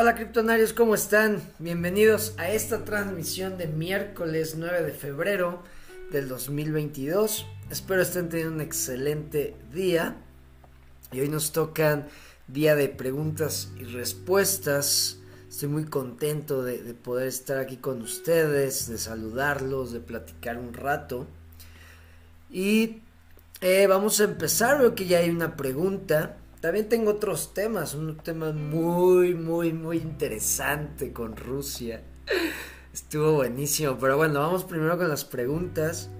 Hola criptonarios, ¿cómo están? Bienvenidos a esta transmisión de miércoles 9 de febrero del 2022. Espero estén teniendo un excelente día. Y hoy nos tocan día de preguntas y respuestas. Estoy muy contento de, de poder estar aquí con ustedes, de saludarlos, de platicar un rato. Y eh, vamos a empezar, veo que ya hay una pregunta. También tengo otros temas, un tema muy, muy, muy interesante con Rusia. Estuvo buenísimo, pero bueno, vamos primero con las preguntas.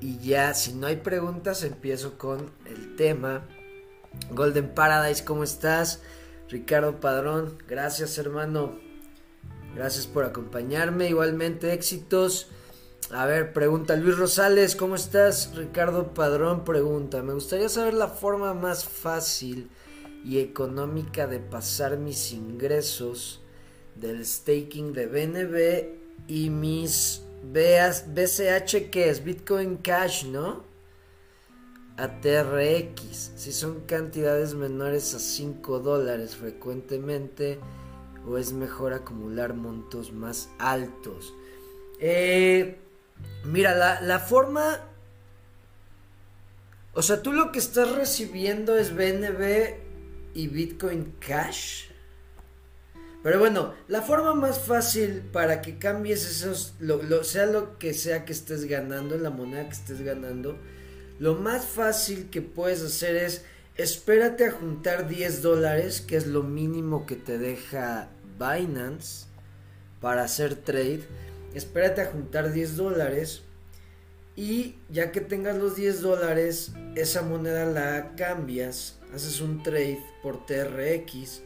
Y ya, si no hay preguntas, empiezo con el tema. Golden Paradise, ¿cómo estás? Ricardo Padrón, gracias hermano. Gracias por acompañarme. Igualmente, éxitos. A ver, pregunta Luis Rosales, ¿cómo estás? Ricardo Padrón pregunta, me gustaría saber la forma más fácil y económica de pasar mis ingresos del staking de BNB y mis BCH, que es Bitcoin Cash, ¿no? A TRX, si son cantidades menores a 5 dólares frecuentemente o es mejor acumular montos más altos. Eh, Mira, la, forma... O sea, tú lo que estás recibiendo es BNB y Bitcoin Cash. Pero bueno, la forma más fácil para que cambies esos, lo, sea lo que sea que estés ganando, en la moneda que estés ganando, lo más fácil que puedes hacer es espérate a juntar 10 dólares, que es lo mínimo que te deja Binance para hacer trade espérate a juntar 10 dólares y ya que tengas los 10 dólares, esa moneda la cambias, haces un trade por TRX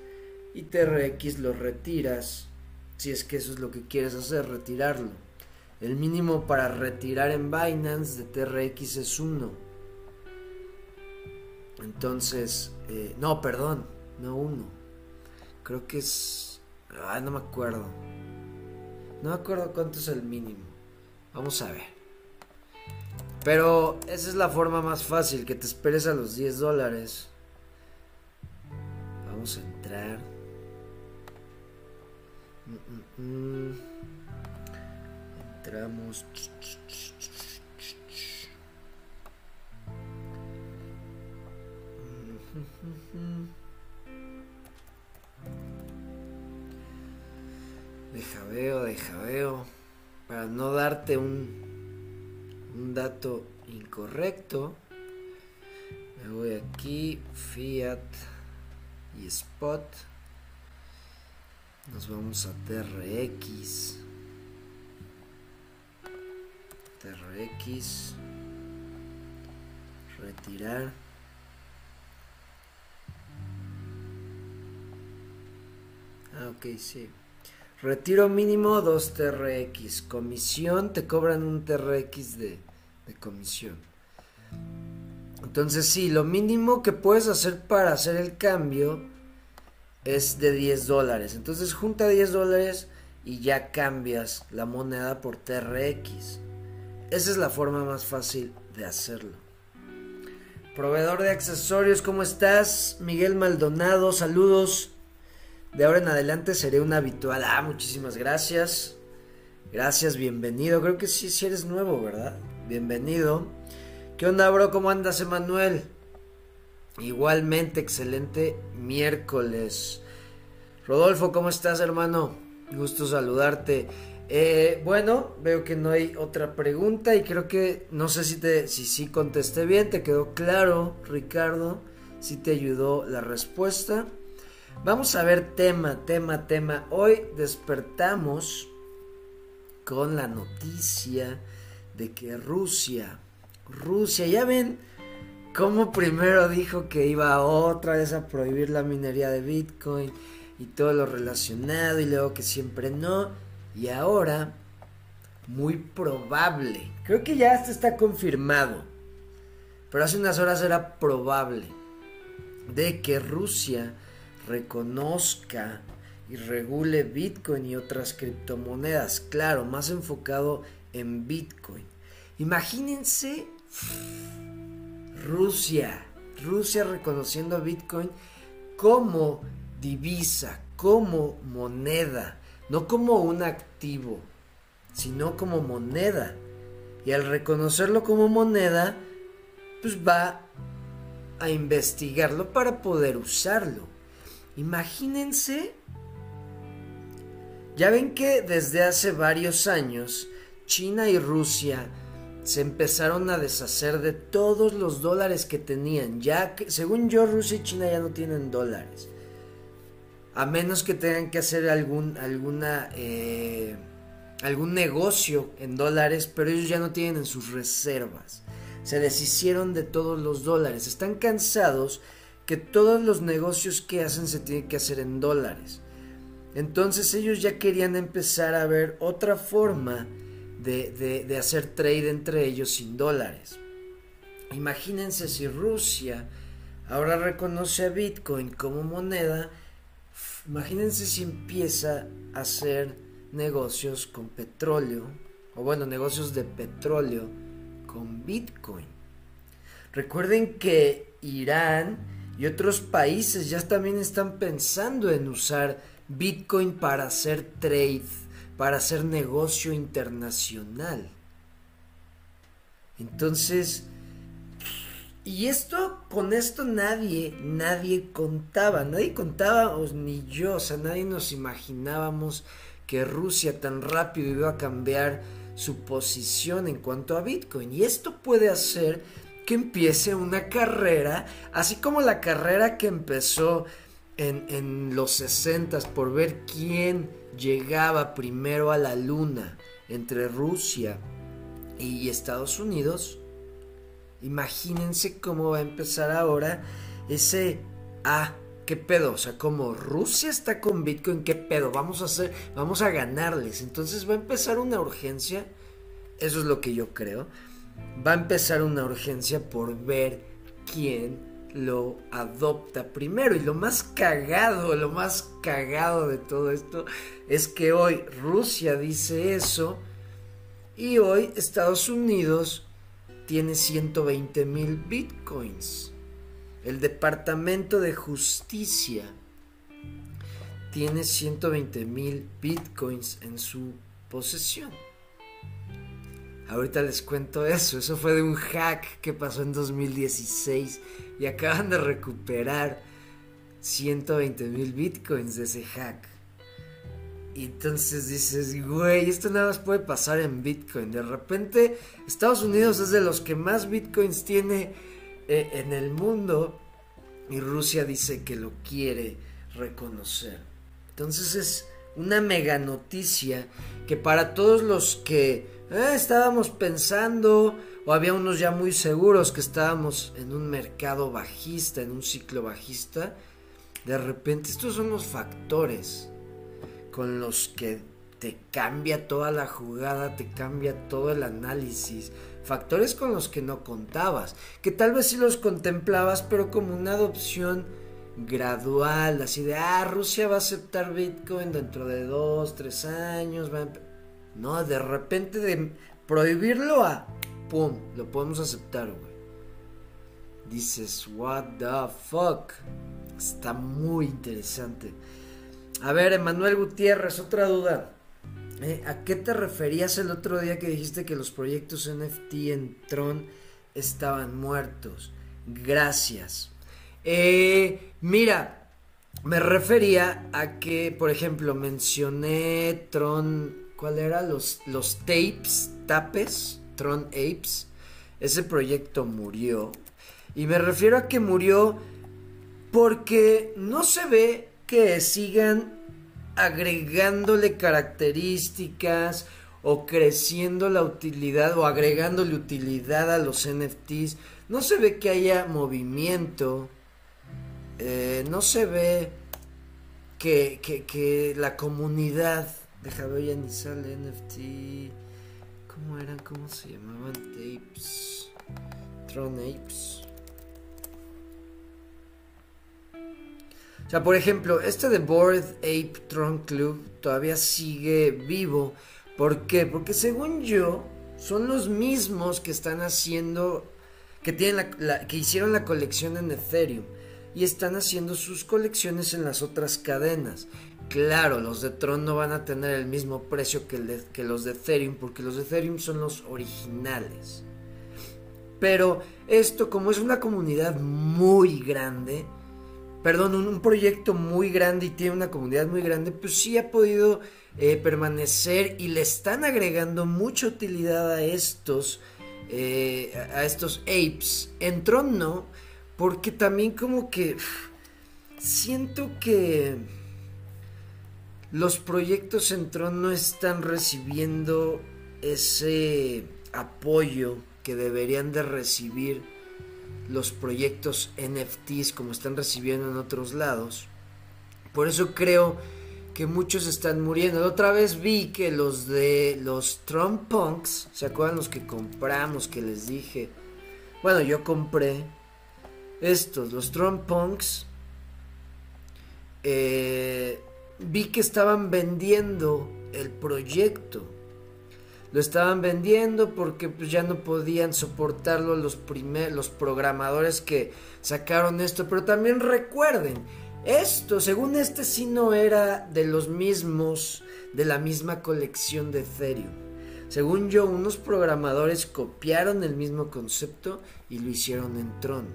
y TRX lo retiras, si es que eso es lo que quieres hacer, retirarlo. El mínimo para retirar en Binance de TRX es 1. Entonces, eh, no, perdón, no 1. Creo que es... Ah, no me acuerdo. No me acuerdo cuánto es el mínimo. Vamos a ver. Pero esa es la forma más fácil, que te esperes a los 10 dólares. Vamos a entrar. Mm, mm, mm. Entramos. Deja veo, deja veo. Para no darte un, un dato incorrecto. Me voy aquí, Fiat y Spot. Nos vamos a TRX. TRX. Retirar. Ah, ok, sí. Retiro mínimo 2 TRX. Comisión, te cobran un TRX de, comisión. Entonces sí, lo mínimo que puedes hacer para hacer el cambio es de 10 dólares. Entonces junta 10 dólares y ya cambias la moneda por TRX. Esa es la forma más fácil de hacerlo. Proveedor de accesorios, ¿cómo estás? Miguel Maldonado, saludos. De ahora en adelante seré un habitual. Ah, muchísimas gracias. Gracias, bienvenido. Creo que sí, eres nuevo, ¿verdad? Bienvenido. ¿Qué onda, bro? ¿Cómo andas, Emanuel? Igualmente, excelente miércoles. Rodolfo, ¿cómo estás, hermano? Gusto saludarte. Eh, bueno, veo que no hay otra pregunta y creo que no sé si te si sí contesté bien, te quedó claro, Ricardo, si te ayudó la respuesta. Vamos a ver tema, tema, tema. Hoy despertamos con la noticia de que Rusia, Rusia, ya ven cómo primero dijo que iba otra vez a prohibir la minería de Bitcoin y todo lo relacionado y luego que siempre no. Y ahora, muy probable, creo que ya esto está confirmado, pero hace unas horas era probable de que Rusia reconozca y regule Bitcoin y otras criptomonedas. Claro, más enfocado en Bitcoin. Imagínense Rusia, Rusia reconociendo Bitcoin como divisa, como moneda, no como un activo, sino como moneda. Y al reconocerlo como moneda, pues va a investigarlo para poder usarlo. Imagínense, ya ven que desde hace varios años China y Rusia se empezaron a deshacer de todos los dólares que tenían. Ya que, según yo, Rusia y China ya no tienen dólares. A menos que tengan que hacer algún, alguna, eh, algún negocio en dólares, pero ellos ya no tienen en sus reservas. Se deshicieron de todos los dólares. Están cansados que todos los negocios que hacen se tienen que hacer en dólares. Entonces ellos ya querían empezar a ver otra forma de, hacer trade entre ellos sin dólares. Imagínense si Rusia ahora reconoce a Bitcoin como moneda, imagínense si empieza a hacer negocios con petróleo, o bueno, negocios de petróleo con Bitcoin. Recuerden que Irán y otros países ya también están pensando en usar Bitcoin para hacer trade para hacer negocio internacional. Entonces, y esto, con esto nadie, nadie contaba, nadie contaba, ni yo, o sea, nadie nos imaginábamos que Rusia tan rápido iba a cambiar su posición en cuanto a Bitcoin. Y esto puede hacer que empiece una carrera, así como la carrera que empezó en, en los 60 por ver quién llegaba primero a la luna entre Rusia y Estados Unidos, imagínense cómo va a empezar ahora ese ah, qué pedo, o sea, como Rusia está con Bitcoin, qué pedo, vamos a hacer, vamos a ganarles. Entonces va a empezar una urgencia, eso es lo que yo creo. Va a empezar una urgencia por ver quién lo adopta primero. Y lo más cagado, lo más cagado de todo esto es que hoy Rusia dice eso y hoy Estados Unidos tiene 120 mil bitcoins. El Departamento de Justicia tiene 120 mil bitcoins en su posesión. Ahorita les cuento eso. Eso fue de un hack que pasó en 2016 y acaban de recuperar 120 mil bitcoins de ese hack. Y entonces dices, güey, esto nada más puede pasar en Bitcoin. De repente, Estados Unidos es de los que más Bitcoins tiene eh, en el mundo. Y Rusia dice que lo quiere reconocer. Entonces es una mega noticia que para todos los que eh, estábamos pensando o había unos ya muy seguros que estábamos en un mercado bajista, en un ciclo bajista, de repente estos son los factores con los que te cambia toda la jugada, te cambia todo el análisis, factores con los que no contabas, que tal vez sí los contemplabas, pero como una adopción gradual, así de, ah, Rusia va a aceptar Bitcoin dentro de dos, tres años, no, de repente de prohibirlo a ¡pum! Lo podemos aceptar, güey. Dices, what the fuck. Está muy interesante. A ver, Emanuel Gutiérrez, otra duda. Eh, ¿A qué te referías el otro día que dijiste que los proyectos NFT en Tron estaban muertos? Gracias. Eh, mira, me refería a que, por ejemplo, mencioné Tron. ¿Cuál era? Los, los tapes, tapes. Tron Apes, ese proyecto murió. Y me refiero a que murió porque no se ve que sigan agregándole características o creciendo la utilidad o agregándole utilidad a los NFTs. No se ve que haya movimiento. Eh, no se ve que, que, la comunidad. Deja ver, ya ni sale NFT. ¿Cómo eran? ¿Cómo se llamaban? Tapes. Tron Apes. O sea, por ejemplo, este de Bored Ape Tron Club todavía sigue vivo. ¿Por qué? Porque según yo, son los mismos que están haciendo. que tienen la, que hicieron la colección en Ethereum. Y están haciendo sus colecciones en las otras cadenas. Claro, los de Tron no van a tener el mismo precio que, que los de Ethereum, porque los de Ethereum son los originales. Pero esto, como es una comunidad muy grande, perdón, un, proyecto muy grande y tiene una comunidad muy grande, pues sí ha podido eh, permanecer y le están agregando mucha utilidad a estos, eh, a estos apes. En Tron no, porque también como que siento que los proyectos en Tron no están recibiendo ese apoyo que deberían de recibir los proyectos NFTs como están recibiendo en otros lados. Por eso creo que muchos están muriendo. La otra vez vi que los de los Trump Punks, ¿se acuerdan los que compramos que les dije? Bueno, yo compré estos, los Trump Punks. Eh, vi que estaban vendiendo el proyecto. Lo estaban vendiendo porque pues, ya no podían soportarlo los, programadores que sacaron esto. Pero también recuerden, esto, según este, sí no era de los mismos, de la misma colección de Ethereum. Según yo, unos programadores copiaron el mismo concepto y lo hicieron en Tron.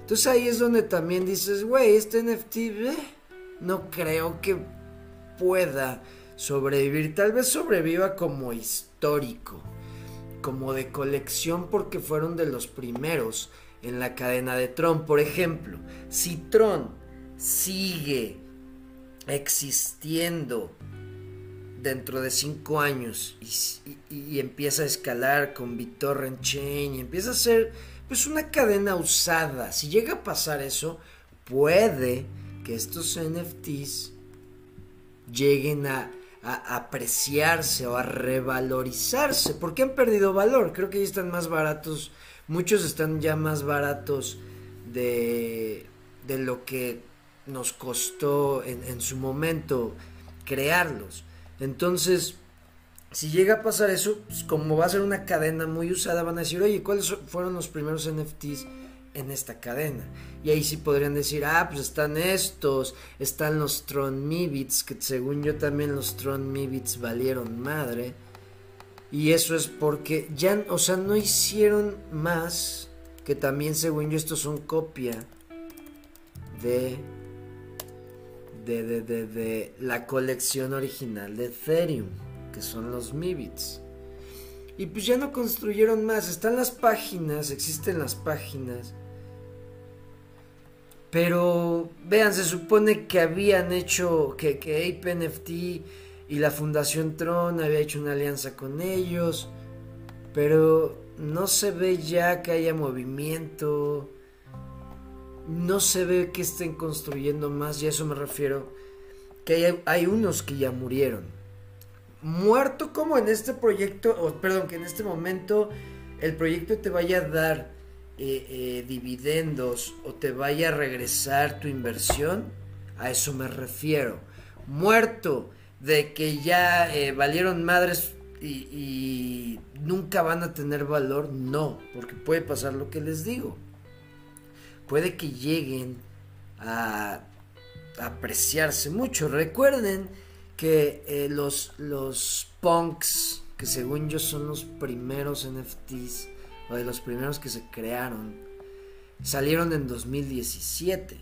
Entonces ahí es donde también dices, güey, este NFT, eh, no creo que pueda sobrevivir. Tal vez sobreviva como histórico, como de colección porque fueron de los primeros en la cadena de Tron. Por ejemplo, si Tron sigue existiendo dentro de cinco años y, empieza a escalar con BitTorrent Chain y empieza a ser pues una cadena usada. Si llega a pasar eso, puede que estos NFTs lleguen a, apreciarse o a revalorizarse. porque han perdido valor? Creo que ya están más baratos. Muchos están ya más baratos de, de lo que nos costó en, en su momento crearlos. Entonces, si llega a pasar eso, pues como va a ser una cadena muy usada, van a decir, oye, ¿cuáles fueron los primeros NFTs en esta cadena. Y ahí sí podrían decir, ah, pues están estos, están los Tron Mibits, que según yo también los Tron Mibits valieron madre. Y eso es porque ya, o sea, no hicieron más, que también según yo estos son copia de, de, de, de, de la colección original de Ethereum, que son los Mibits. Y pues ya no construyeron más. Están las páginas, existen las páginas. Pero vean, se supone que habían hecho, que, que Ape NFT y la Fundación Tron había hecho una alianza con ellos. Pero no se ve ya que haya movimiento. No se ve que estén construyendo más, y a eso me refiero. Que hay, hay unos que ya murieron. Muerto como en este proyecto, o perdón, que en este momento el proyecto te vaya a dar eh, eh, dividendos o te vaya a regresar tu inversión, a eso me refiero. Muerto de que ya eh, valieron madres y, nunca van a tener valor, no, porque puede pasar lo que les digo. Puede que lleguen a, apreciarse mucho. Recuerden que los, los punks, que según yo son los primeros NFTs, o de los primeros que se crearon, salieron en 2017.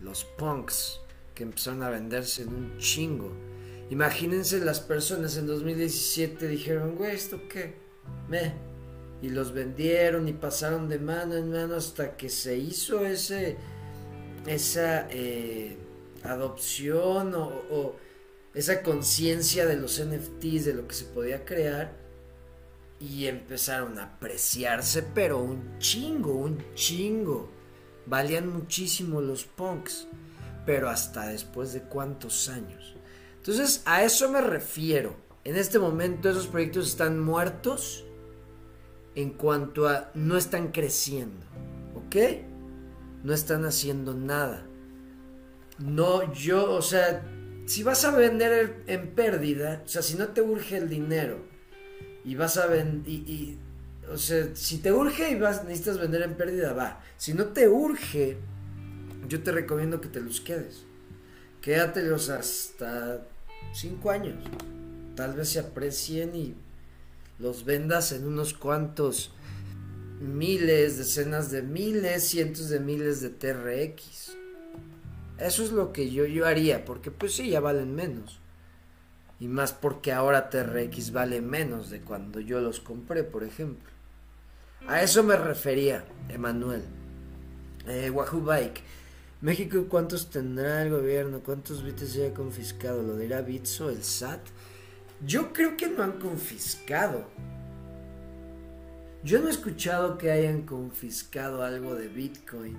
Los punks que empezaron a venderse en un chingo. Imagínense las personas en 2017 dijeron, güey, ¿esto qué? Me. Y los vendieron y pasaron de mano en mano hasta que se hizo ese, esa eh, adopción o esa conciencia de los NFTs, de lo que se podía crear y empezaron a apreciarse, pero un chingo, un chingo. Valían muchísimo los punks, pero hasta después de cuántos años. Entonces, a eso me refiero. En este momento esos proyectos están muertos en cuanto a no están creciendo, ¿ok? No están haciendo nada. No, yo, o sea, si vas a vender en pérdida, o sea, si no te urge el dinero, y vas a vender. Y, o sea, si te urge y vas, necesitas vender en pérdida, va. Si no te urge, yo te recomiendo que te los quedes. quédatelos hasta 5 años. Tal vez se aprecien y los vendas en unos cuantos miles, decenas de miles, cientos de miles de TRX. Eso es lo que yo, yo haría, porque pues sí, ya valen menos. Y más porque ahora TRX vale menos de cuando yo los compré, por ejemplo. A eso me refería, Emanuel. Eh, Wahoo Bike. México, ¿cuántos tendrá el gobierno? ¿Cuántos bits se ha confiscado? ¿Lo dirá Bitso, el SAT? Yo creo que no han confiscado. Yo no he escuchado que hayan confiscado algo de Bitcoin.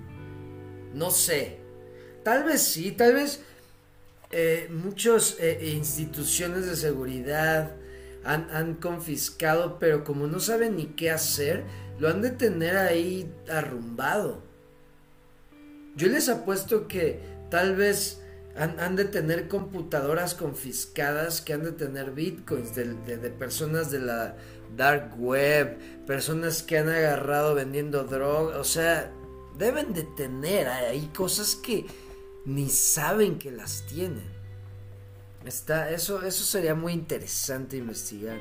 No sé. Tal vez sí, tal vez eh, muchas eh, instituciones de seguridad han, han, confiscado, pero como no saben ni qué hacer, lo han de tener ahí arrumbado. Yo les apuesto que tal vez han, de tener computadoras confiscadas que han de tener bitcoins de, personas de la dark web, personas que han agarrado vendiendo droga, o sea, deben de tener ahí cosas que ni saben que las tienen. Está, eso, eso sería muy interesante investigar.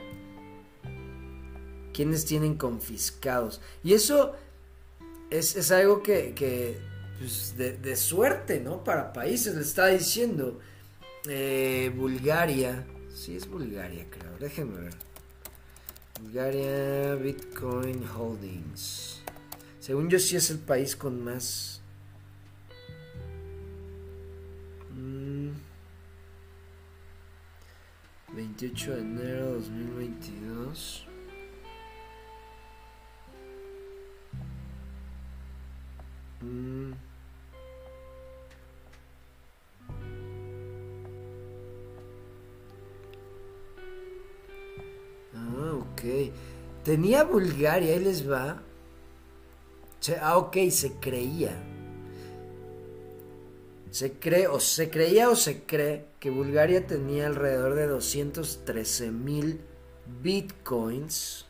¿Quiénes tienen confiscados? Y eso es, es algo que, que pues, de, suerte, ¿no? Para países, le está diciendo. Eh, Bulgaria. Sí, es Bulgaria, creo. Déjenme ver. Bulgaria Bitcoin Holdings. Según yo, sí es el país con más. 28 mm. de enero de 2022. Mm. Ah, ok. Tenía Bulgaria, ahí les va. Ah, ok, se creía. Se cree, o se creía o se cree que Bulgaria tenía alrededor de 213 mil bitcoins.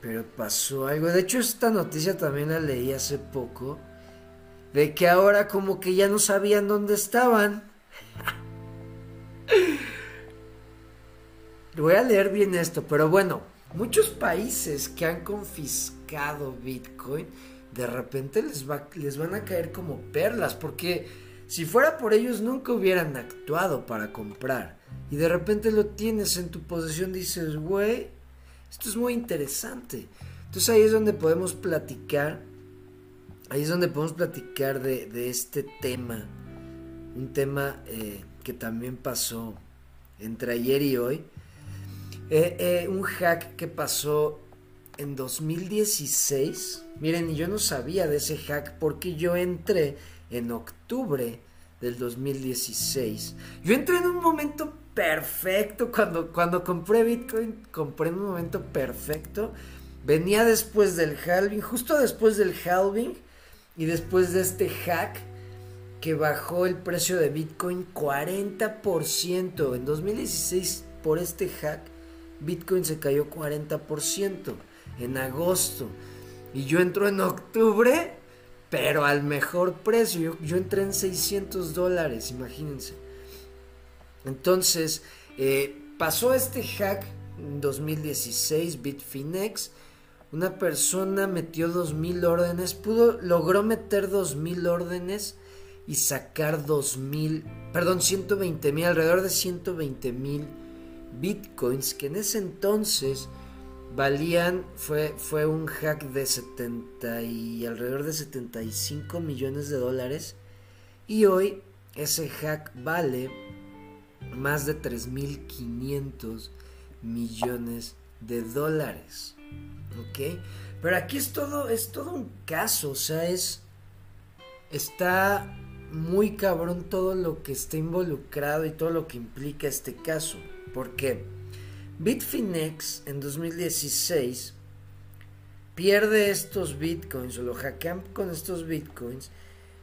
Pero pasó algo. De hecho, esta noticia también la leí hace poco. De que ahora como que ya no sabían dónde estaban. Voy a leer bien esto, pero bueno, muchos países que han confiscado Bitcoin, de repente les, va, les van a caer como perlas, porque si fuera por ellos nunca hubieran actuado para comprar. Y de repente lo tienes en tu posesión, dices, güey, esto es muy interesante. Entonces ahí es donde podemos platicar, ahí es donde podemos platicar de, este tema, un tema eh, que también pasó entre ayer y hoy. Eh, eh, un hack que pasó en 2016. Miren, yo no sabía de ese hack porque yo entré en octubre del 2016. Yo entré en un momento perfecto. Cuando, cuando compré Bitcoin, compré en un momento perfecto. Venía después del halving, justo después del halving y después de este hack que bajó el precio de Bitcoin 40%. En 2016, por este hack, Bitcoin se cayó 40% en agosto. Y yo entro en octubre, pero al mejor precio. Yo, yo entré en 600 dólares, imagínense. Entonces, eh, pasó este hack en 2016, Bitfinex. Una persona metió 2000 órdenes, pudo, logró meter 2000 órdenes y sacar 2000, perdón, 120 mil, alrededor de 120 mil bitcoins, que en ese entonces valían, fue, fue un hack de 70 y alrededor de 75 millones de dólares. Y hoy ese hack vale más de 3.500 millones de dólares. ¿Ok? Pero aquí es todo, es todo un caso, o sea, es... Está muy cabrón todo lo que está involucrado y todo lo que implica este caso. Porque Bitfinex en 2016 pierde estos bitcoins o lo hackean con estos bitcoins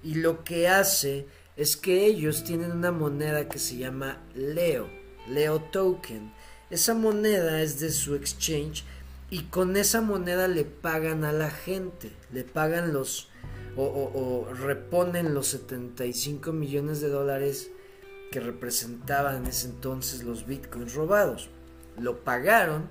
y lo que hace es que ellos tienen una moneda que se llama Leo, Leo Token. Esa moneda es de su exchange y con esa moneda le pagan a la gente, le pagan los o, reponen los 75 millones de dólares que representaban en ese entonces los bitcoins robados. Lo pagaron,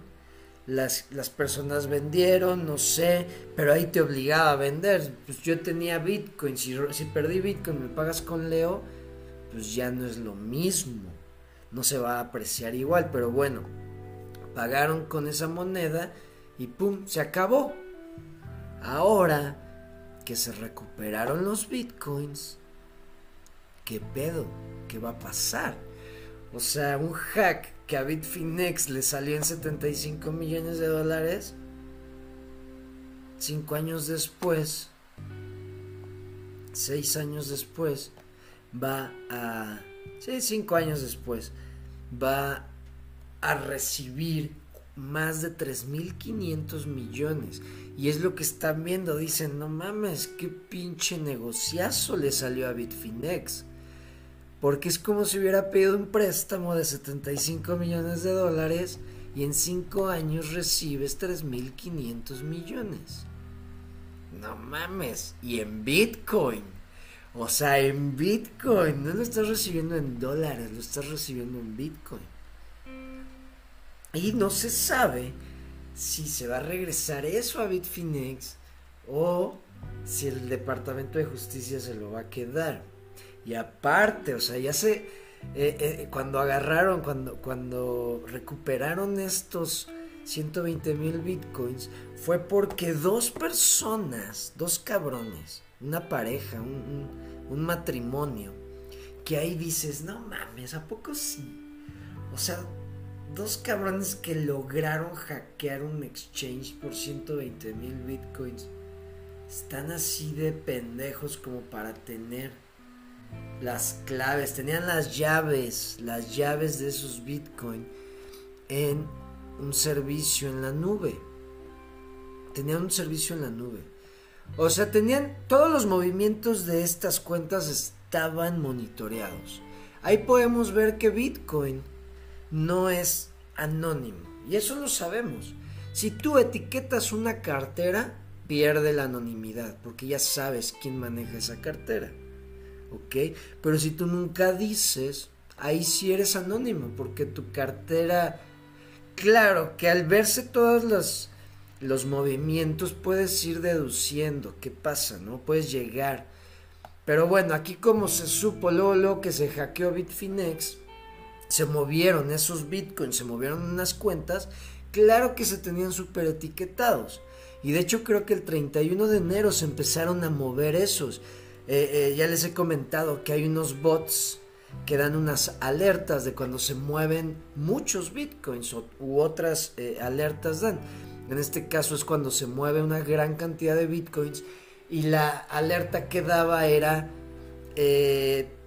las, las, personas vendieron, no sé, pero ahí te obligaba a vender. Pues yo tenía bitcoins, si, si perdí bitcoin, me pagas con Leo, pues ya no es lo mismo, no se va a apreciar igual, pero bueno, pagaron con esa moneda y pum, se acabó. Ahora que se recuperaron los bitcoins, ¿qué pedo? ¿Qué va a pasar? O sea, un hack que a Bitfinex le salió en 75 millones de dólares, cinco años después, seis años después, va a, sí, cinco años después, va a recibir más de 3.500 millones. Y es lo que están viendo. Dicen, no mames, qué pinche negociazo le salió a Bitfinex. Porque es como si hubiera pedido un préstamo de 75 millones de dólares y en 5 años recibes 3.500 millones. No mames. Y en Bitcoin. O sea, en Bitcoin. No lo estás recibiendo en dólares, lo estás recibiendo en Bitcoin. Y no se sabe si se va a regresar eso a Bitfinex o si el Departamento de Justicia se lo va a quedar. Y aparte, o sea, ya se... Eh, eh, cuando agarraron, cuando, cuando recuperaron estos 120 mil bitcoins, fue porque dos personas, dos cabrones, una pareja, un, un matrimonio, que ahí dices, no mames, ¿a poco sí? O sea, dos cabrones que lograron hackear un exchange por 120 mil bitcoins están así de pendejos como para tener las claves, tenían las llaves, las llaves de esos bitcoins en un servicio en la nube. Tenían un servicio en la nube. O sea, tenían todos los movimientos de estas cuentas estaban monitoreados. Ahí podemos ver que Bitcoin no es anónimo. Y eso lo sabemos. Si tú etiquetas una cartera, pierde la anonimidad, porque ya sabes quién maneja esa cartera. Pero si tú nunca dices, ahí sí eres anónimo, porque tu cartera... Claro que al verse todos los, los movimientos puedes ir deduciendo qué pasa, ¿no? Puedes llegar. Pero bueno, aquí como se supo luego, luego que se hackeó Bitfinex, se movieron esos bitcoins, se movieron unas cuentas, claro que se tenían super etiquetados. Y de hecho creo que el 31 de enero se empezaron a mover esos. Eh, eh, ya les he comentado que hay unos bots que dan unas alertas de cuando se mueven muchos bitcoins u otras eh, alertas dan. En este caso es cuando se mueve una gran cantidad de bitcoins y la alerta que daba era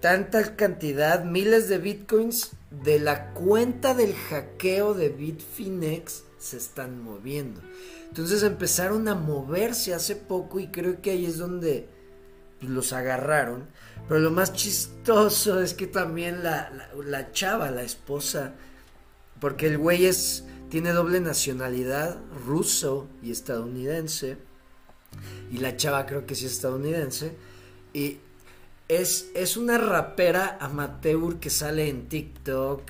tanta cantidad, miles de bitcoins de la cuenta del hackeo de Bitfinex se están moviendo. Entonces empezaron a moverse hace poco y creo que ahí es donde pues, los agarraron. Pero lo más chistoso es que también la, chava, la esposa, porque el güey es, tiene doble nacionalidad, ruso y estadounidense. Y la chava creo que sí es estadounidense. Y es, una rapera amateur que sale en TikTok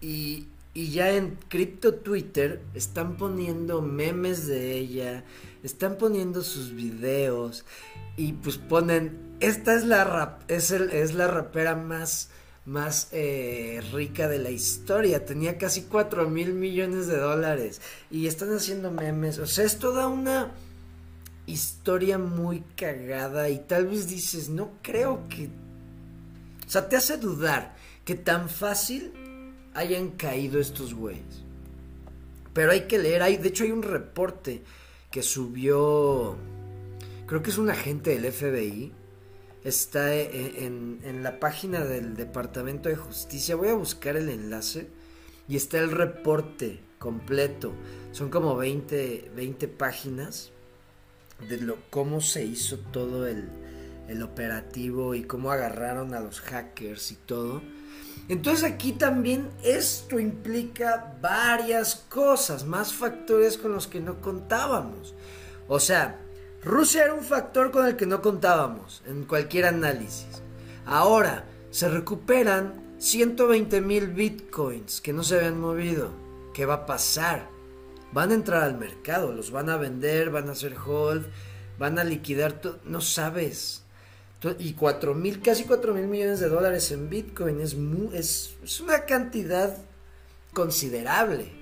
y, ya en Crypto Twitter están poniendo memes de ella, están poniendo sus videos y pues ponen, esta es la, rap, es, es la rapera más, más eh, rica de la historia, tenía casi 4 mil millones de dólares. Y están haciendo memes, o sea, es toda una historia muy cagada. Y tal vez dices, no creo que... O sea, te hace dudar que tan fácil hayan caído estos güeyes. Pero hay que leer, hay, de hecho hay un reporte que subió, creo que es un agente del FBI, está en, la página del Departamento de Justicia, voy a buscar el enlace y está el reporte completo, son como 20, 20 páginas de lo, cómo se hizo todo el, el operativo y cómo agarraron a los hackers y todo. Entonces aquí también esto implica varias cosas, más factores con los que no contábamos. O sea, Rusia era un factor con el que no contábamos en cualquier análisis. Ahora se recuperan 120 mil bitcoins que no se habían movido. ¿Qué va a pasar? Van a entrar al mercado, los van a vender, van a hacer hold, van a liquidar. No sabes. Y 4 mil, casi 4 mil millones de dólares en bitcoin es, es, es una cantidad considerable.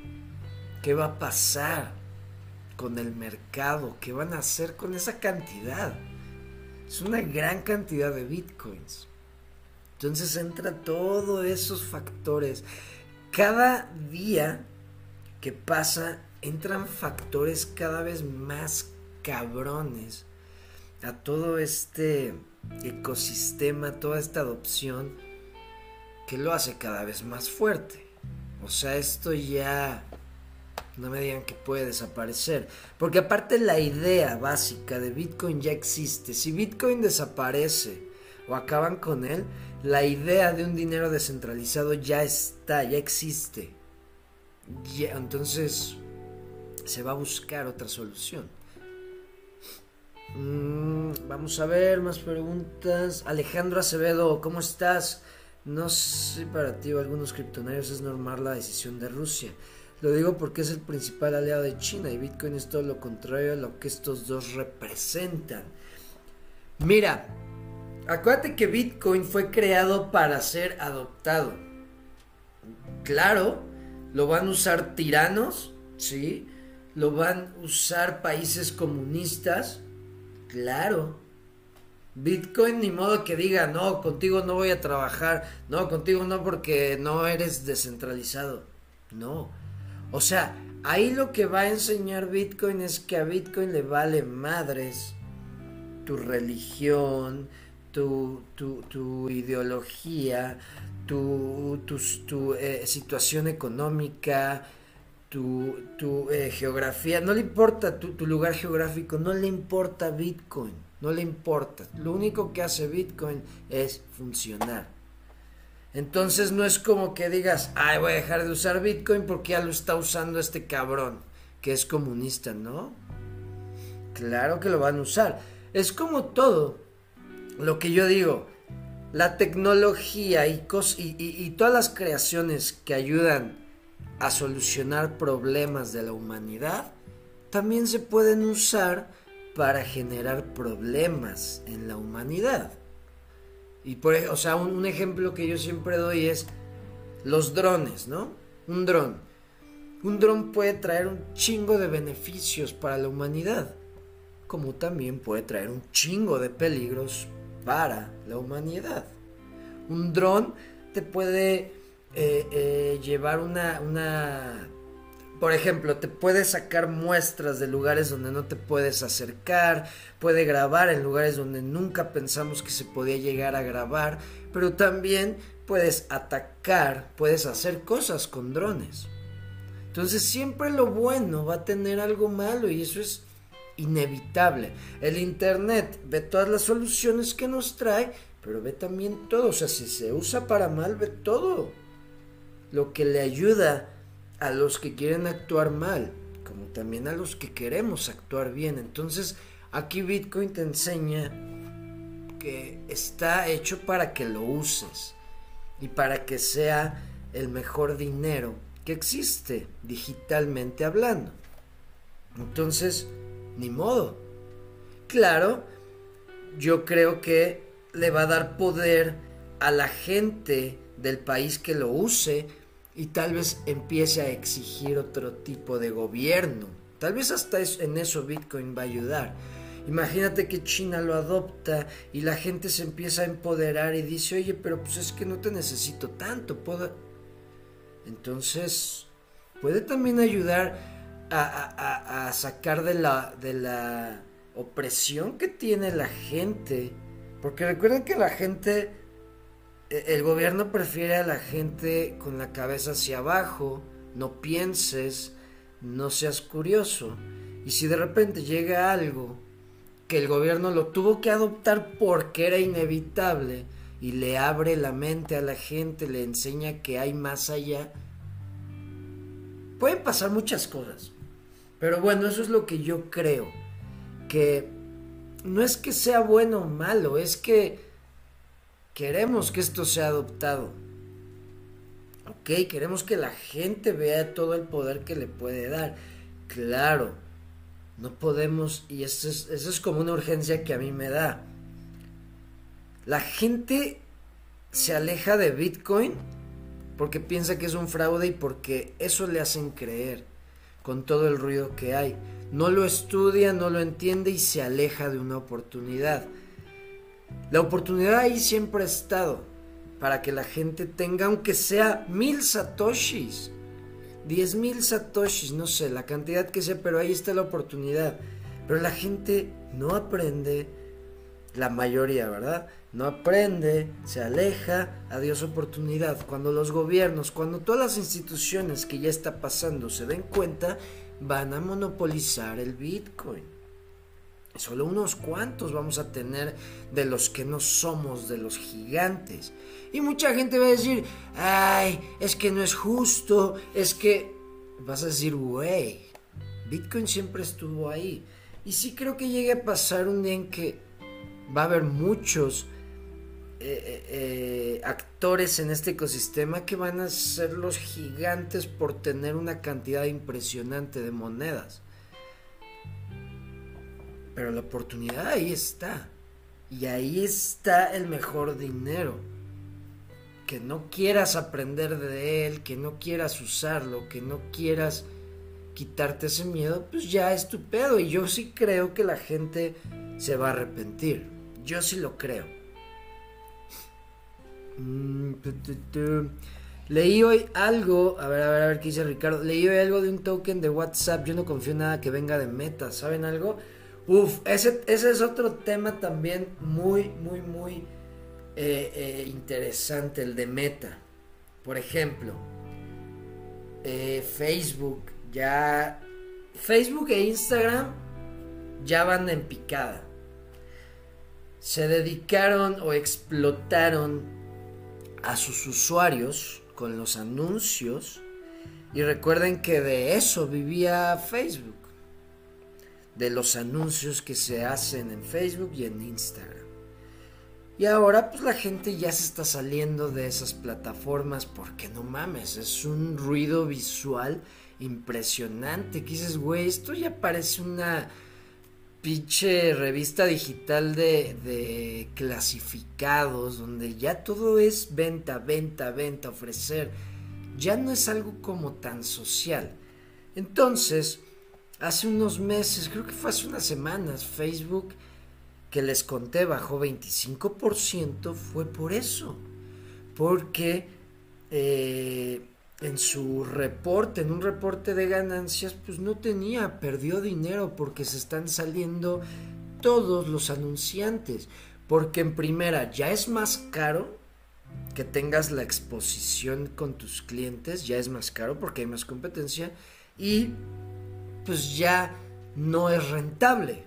¿Qué va a pasar con el mercado? ¿Qué van a hacer con esa cantidad? Es una gran cantidad de bitcoins. Entonces entra todos esos factores. Cada día que pasa entran factores cada vez más cabrones a todo este ecosistema, toda esta adopción que lo hace cada vez más fuerte. O sea, esto ya no me digan que puede desaparecer. Porque aparte la idea básica de Bitcoin ya existe. Si Bitcoin desaparece o acaban con él, la idea de un dinero descentralizado ya está, ya existe. entonces se va a buscar otra solución. Mm, vamos a ver más preguntas. Alejandro Acevedo, ¿cómo estás? No sé para ti o algunos criptonarios es normal la decisión de Rusia. Lo digo porque es el principal aliado de China y Bitcoin es todo lo contrario a lo que estos dos representan. Mira, acuérdate que Bitcoin fue creado para ser adoptado. Claro, lo van a usar tiranos, ¿sí? Lo van a usar países comunistas, claro. Bitcoin ni modo que diga, no, contigo no voy a trabajar, no, contigo no porque no eres descentralizado. No. O sea, ahí lo que va a enseñar Bitcoin es que a Bitcoin le vale madres tu religión, tu, tu, ideología, tu, tu, eh, situación económica, tu, eh, geografía, no le importa tu, lugar geográfico, no le importa Bitcoin, no le importa. Lo único que hace Bitcoin es funcionar. Entonces no es como que digas, ay, voy a dejar de usar Bitcoin porque ya lo está usando este cabrón, que es comunista, ¿no? Claro que lo van a usar. Es como todo lo que yo digo, la tecnología y, y, todas las creaciones que ayudan a solucionar problemas de la humanidad también se pueden usar para generar problemas en la humanidad. Y por, o sea, un, un ejemplo que yo siempre doy es los drones, ¿no? Un dron. Un dron puede traer un chingo de beneficios para la humanidad, como también puede traer un chingo de peligros para la humanidad. Un dron te puede eh, eh, llevar una, una, por ejemplo, te puede sacar muestras de lugares donde no te puedes acercar, puede grabar en lugares donde nunca pensamos que se podía llegar a grabar, pero también puedes atacar, puedes hacer cosas con drones. Entonces siempre lo bueno va a tener algo malo y eso es inevitable. El Internet ve todas las soluciones que nos trae, pero ve también todo. O sea, si se usa para mal, ve todo. Lo que le ayuda a los que quieren actuar mal, como también a los que queremos actuar bien. Entonces, aquí Bitcoin te enseña que está hecho para que lo uses y para que sea el mejor dinero que existe digitalmente hablando. Entonces, ni modo. Claro, yo creo que le va a dar poder a la gente del país que lo use y tal vez empiece a exigir otro tipo de gobierno. Tal vez hasta en eso Bitcoin va a ayudar. Imagínate que China lo adopta y la gente se empieza a empoderar y dice, oye, pero pues es que no te necesito tanto, puedo... Entonces, puede también ayudar a, sacar de la, de la opresión que tiene la gente. Porque recuerden que la gente, el gobierno prefiere a la gente con la cabeza hacia abajo, no pienses, no seas curioso. Y si de repente llega algo que el gobierno lo tuvo que adoptar porque era inevitable y le abre la mente a la gente, le enseña que hay más allá, pueden pasar muchas cosas. Pero bueno, eso es lo que yo creo. Que no es que sea bueno o malo, es que queremos que esto sea adoptado. Ok, queremos que la gente vea todo el poder que le puede dar. Claro, no podemos, y eso es, eso es como una urgencia que a mí me da. La gente se aleja de Bitcoin porque piensa que es un fraude y porque eso le hacen creer con todo el ruido que hay. No lo estudia, no lo entiende y se aleja de una oportunidad. La oportunidad ahí siempre ha estado para que la gente tenga, aunque sea mil satoshis, diez mil satoshis, no sé, la cantidad que sea, pero ahí está la oportunidad. Pero la gente no aprende, la mayoría, ¿verdad? No aprende, se aleja, adiós oportunidad. Cuando los gobiernos, cuando todas las instituciones que ya está pasando se den cuenta, van a monopolizar el Bitcoin. Solo unos cuantos vamos a tener de los que no somos, de los gigantes. Y mucha gente va a decir, ay, es que no es justo, es que... Vas a decir, güey, Bitcoin siempre estuvo ahí. Y sí creo que llegue a pasar un día en que va a haber muchos eh, eh, eh, actores en este ecosistema que van a ser los gigantes por tener una cantidad impresionante de monedas. Pero la oportunidad ahí está. Y ahí está el mejor dinero. Que no quieras aprender de él, que no quieras usarlo, que no quieras quitarte ese miedo, pues ya es tu pedo. Y yo sí creo que la gente se va a arrepentir. Yo sí lo creo. Mm, Leí hoy algo, a ver, a ver, a ver qué dice Ricardo. Leí hoy algo de un token de WhatsApp. Yo no confío en nada que venga de Meta. ¿Saben algo? Ese es otro tema también muy, muy, muy eh, eh, interesante, el de Meta. Por ejemplo, eh, Facebook ya. Facebook e Instagram ya van en picada. Se dedicaron o explotaron a sus usuarios con los anuncios. Y recuerden que de eso vivía Facebook de los anuncios que se hacen en Facebook y en Instagram. Y ahora pues la gente ya se está saliendo de esas plataformas porque no mames, es un ruido visual impresionante. Que dices, güey, esto ya parece una pinche revista digital de, de clasificados donde ya todo es venta, venta, venta, ofrecer. Ya no es algo como tan social. Entonces, hace unos meses, creo que fue hace unas semanas, Facebook, que les conté, bajó 25%, fue por eso. Porque eh, en su reporte, en un reporte de ganancias, pues no tenía, perdió dinero porque se están saliendo todos los anunciantes. Porque en primera, ya es más caro que tengas la exposición con tus clientes, ya es más caro porque hay más competencia. Y pues ya no es rentable.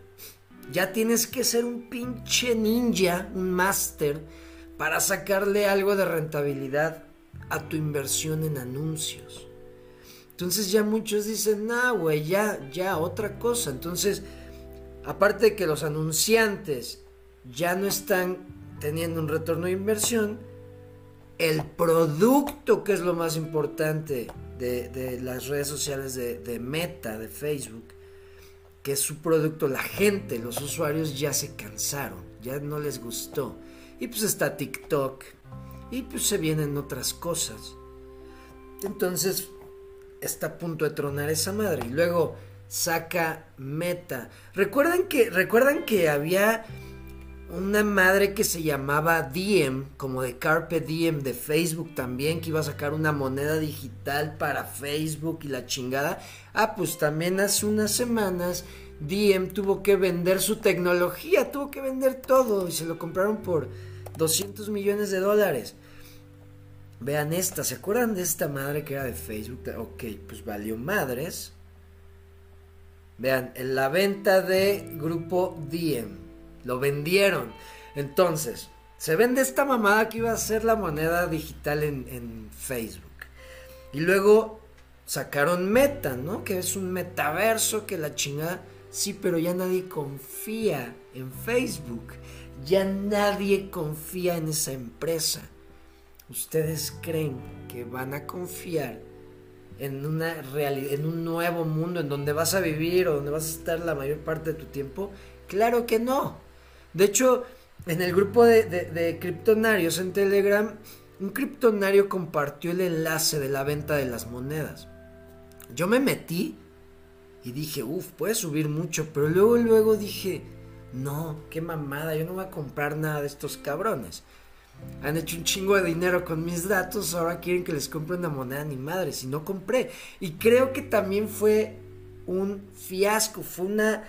Ya tienes que ser un pinche ninja, un máster, para sacarle algo de rentabilidad a tu inversión en anuncios. Entonces ya muchos dicen, nah, güey, ya, ya, otra cosa. Entonces, aparte de que los anunciantes ya no están teniendo un retorno de inversión, el producto, que es lo más importante, de, las redes sociales de, Meta, de Facebook, que es su producto, la gente, los usuarios ya se cansaron, ya no les gustó. Y pues está TikTok, y pues se vienen otras cosas. Entonces está a punto de tronar esa madre. Y luego saca Meta. Recuerdan que, recuerdan que había una madre que se llamaba Diem, como de Carpe Diem de Facebook también, que iba a sacar una moneda digital para Facebook y la chingada. Ah, pues también hace unas semanas Diem tuvo que vender su tecnología, tuvo que vender todo y se lo compraron por 200 millones de dólares. Vean esta, ¿se acuerdan de esta madre que era de Facebook? Ok, pues valió madres. Vean, en la venta de grupo Diem lo vendieron. Entonces, se vende esta mamada que iba a ser la moneda digital en, Facebook. Y luego sacaron Meta, ¿no? Que es un metaverso que la chingada Sí, pero ya nadie confía en Facebook. Ya nadie confía en esa empresa. ¿Ustedes creen que van a confiar en una en un nuevo mundo en donde vas a vivir o donde vas a estar la mayor parte de tu tiempo? Claro que no. De hecho, en el grupo de, criptonarios en Telegram, un criptonario compartió el enlace de la venta de las monedas. Yo me metí y dije, uff, puede subir mucho, pero luego, luego dije, no, qué mamada, yo no voy a comprar nada de estos cabrones. Han hecho un chingo de dinero con mis datos, ahora quieren que les compre una moneda ni madre, si no compré. Y creo que también fue un fiasco, fue una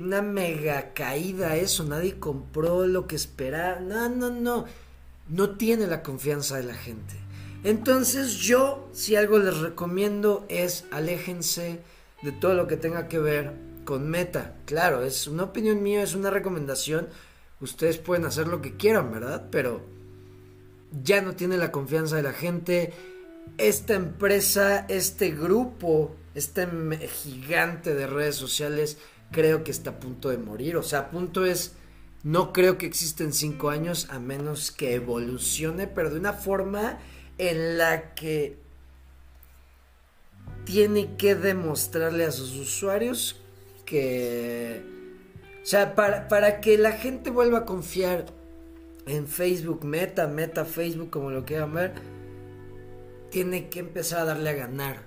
una mega caída eso, nadie compró lo que esperaba, no, no, no, no tiene la confianza de la gente. Entonces yo, si algo les recomiendo es aléjense de todo lo que tenga que ver con meta. Claro, es una opinión mía, es una recomendación. Ustedes pueden hacer lo que quieran, ¿verdad? Pero ya no tiene la confianza de la gente. Esta empresa, este grupo, este gigante de redes sociales creo que está a punto de morir. O sea, punto es, no creo que exista en cinco años a menos que evolucione, pero de una forma en la que tiene que demostrarle a sus usuarios que... O sea, para, para que la gente vuelva a confiar en Facebook, Meta, Meta, Facebook, como lo quieran ver, tiene que empezar a darle a ganar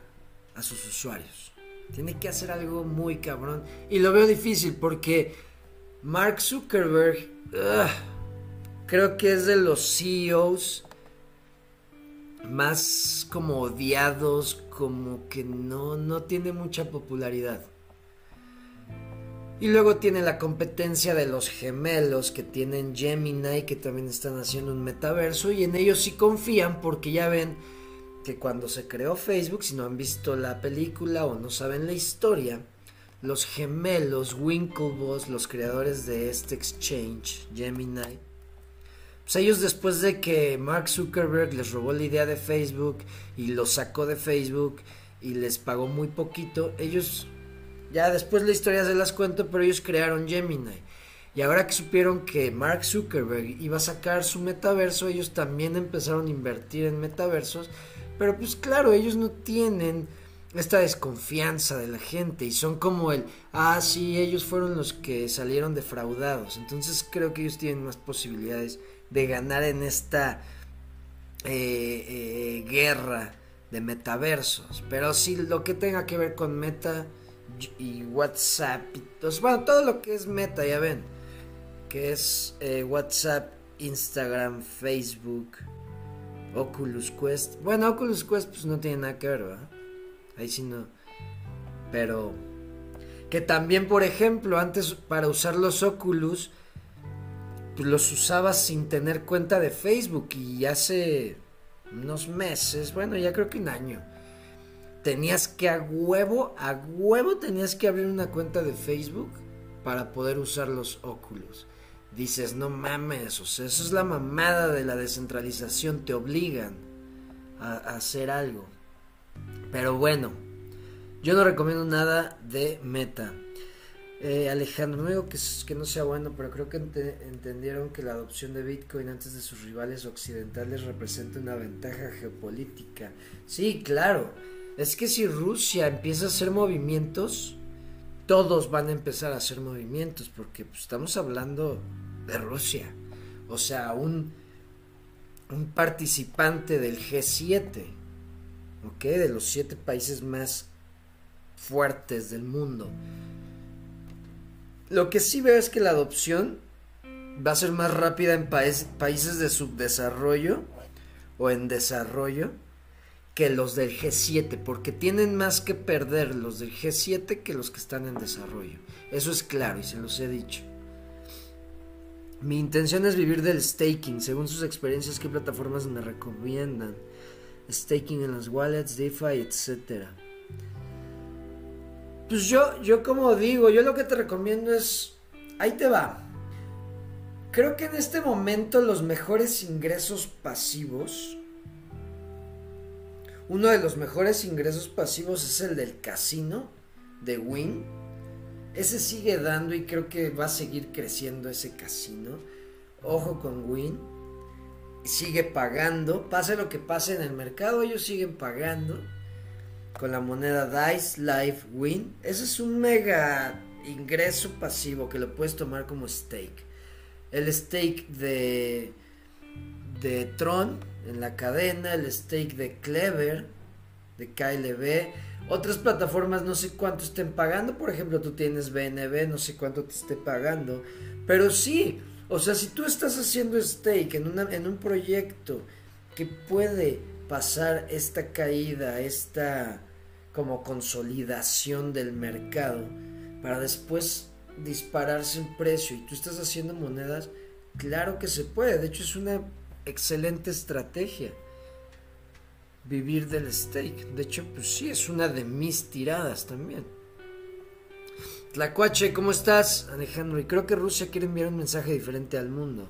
a sus usuarios. Tiene que hacer algo muy cabrón. Y lo veo difícil porque Mark Zuckerberg creo que es de los CEOs más como odiados, como que no, no tiene mucha popularidad. Y luego tiene la competencia de los gemelos que tienen Gemini, que también están haciendo un metaverso, y en ellos sí confían porque ya ven que cuando se creó Facebook, si no han visto la película o no saben la historia, los gemelos Winklevoss, los creadores de este exchange, Gemini, pues ellos después de que Mark Zuckerberg les robó la idea de Facebook y lo sacó de Facebook y les pagó muy poquito, ellos, ya después la historia se las cuento, pero ellos crearon Gemini. Y ahora que supieron que Mark Zuckerberg iba a sacar su metaverso, ellos también empezaron a invertir en metaversos pero pues claro, ellos no tienen esta desconfianza de la gente y son como el, ah, sí, ellos fueron los que salieron defraudados. Entonces creo que ellos tienen más posibilidades de ganar en esta eh, eh, guerra de metaversos. Pero sí, lo que tenga que ver con meta y WhatsApp, pues, bueno, todo lo que es meta, ya ven, que es eh, WhatsApp, Instagram, Facebook, Oculus Quest. Bueno, Oculus Quest pues no tiene nada que ver, ¿verdad? Ahí sí no. Pero que también, por ejemplo, antes para usar los Oculus pues los usabas sin tener cuenta de Facebook y hace unos meses, bueno, ya creo que un año. Tenías que a huevo, a huevo tenías que abrir una cuenta de Facebook para poder usar los Oculus dices, no mames, o sea, eso es la mamada de la descentralización, te obligan a, hacer algo. Pero bueno, yo no recomiendo nada de meta. Eh, Alejandro, no digo que, que, no sea bueno, pero creo que entendieron que la adopción de Bitcoin antes de sus rivales occidentales representa una ventaja geopolítica. Sí, claro. Es que si Rusia empieza a hacer movimientos, todos van a empezar a hacer movimientos, porque pues, estamos hablando de Rusia. O sea, un, un participante del G7, ¿ok? De los siete países más fuertes del mundo. Lo que sí veo es que la adopción va a ser más rápida en países de subdesarrollo o en desarrollo que los del G7, porque tienen más que perder los del G7 que los que están en desarrollo. Eso es claro y se los he dicho. Mi intención es vivir del staking, según sus experiencias, qué plataformas me recomiendan. Staking en las wallets, DeFi, etc. Pues yo, yo como digo, yo lo que te recomiendo es, ahí te va. Creo que en este momento los mejores ingresos pasivos uno de los mejores ingresos pasivos es el del casino de Win. ese sigue dando y creo que va a seguir creciendo ese casino. Ojo con Win. Sigue pagando. Pase lo que pase en el mercado, ellos siguen pagando. Con la moneda Dice Live Win. Ese es un mega ingreso pasivo que lo puedes tomar como stake. El stake de, de Tron en la cadena, el stake de Clever, de KLB otras plataformas no sé cuánto estén pagando, por ejemplo, tú tienes BNB, no sé cuánto te esté pagando, pero sí, o sea, si tú estás haciendo stake en, una, en un proyecto que puede pasar esta caída, esta como consolidación del mercado, para después dispararse el precio y tú estás haciendo monedas, claro que se puede, de hecho es una excelente estrategia vivir del steak. De hecho, pues sí, es una de mis tiradas también. Tlacuache, ¿cómo estás, Alejandro? Y creo que Rusia quiere enviar un mensaje diferente al mundo.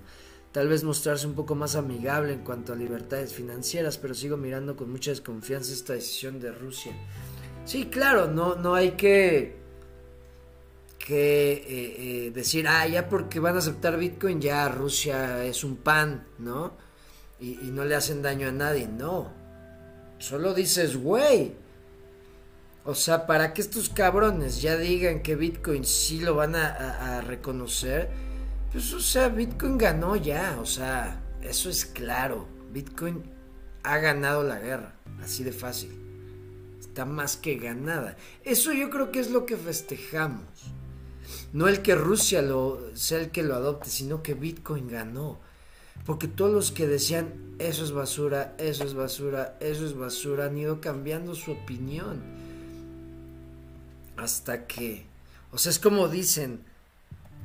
Tal vez mostrarse un poco más amigable en cuanto a libertades financieras, pero sigo mirando con mucha desconfianza esta decisión de Rusia. Sí, claro, no, no hay que, que eh, eh, decir, ah, ya porque van a aceptar Bitcoin, ya Rusia es un pan, ¿no? y no le hacen daño a nadie, no. Solo dices, güey. O sea, para que estos cabrones ya digan que Bitcoin sí lo van a, reconocer, pues o sea, Bitcoin ganó ya, o sea, eso es claro. Bitcoin ha ganado la guerra, así de fácil. Está más que ganada. Eso yo creo que es lo que festejamos. No el que Rusia lo, sea el que lo adopte, sino que Bitcoin ganó. Porque todos los que decían eso es basura, eso es basura, eso es basura, han ido cambiando su opinión. Hasta que, o sea, es como dicen,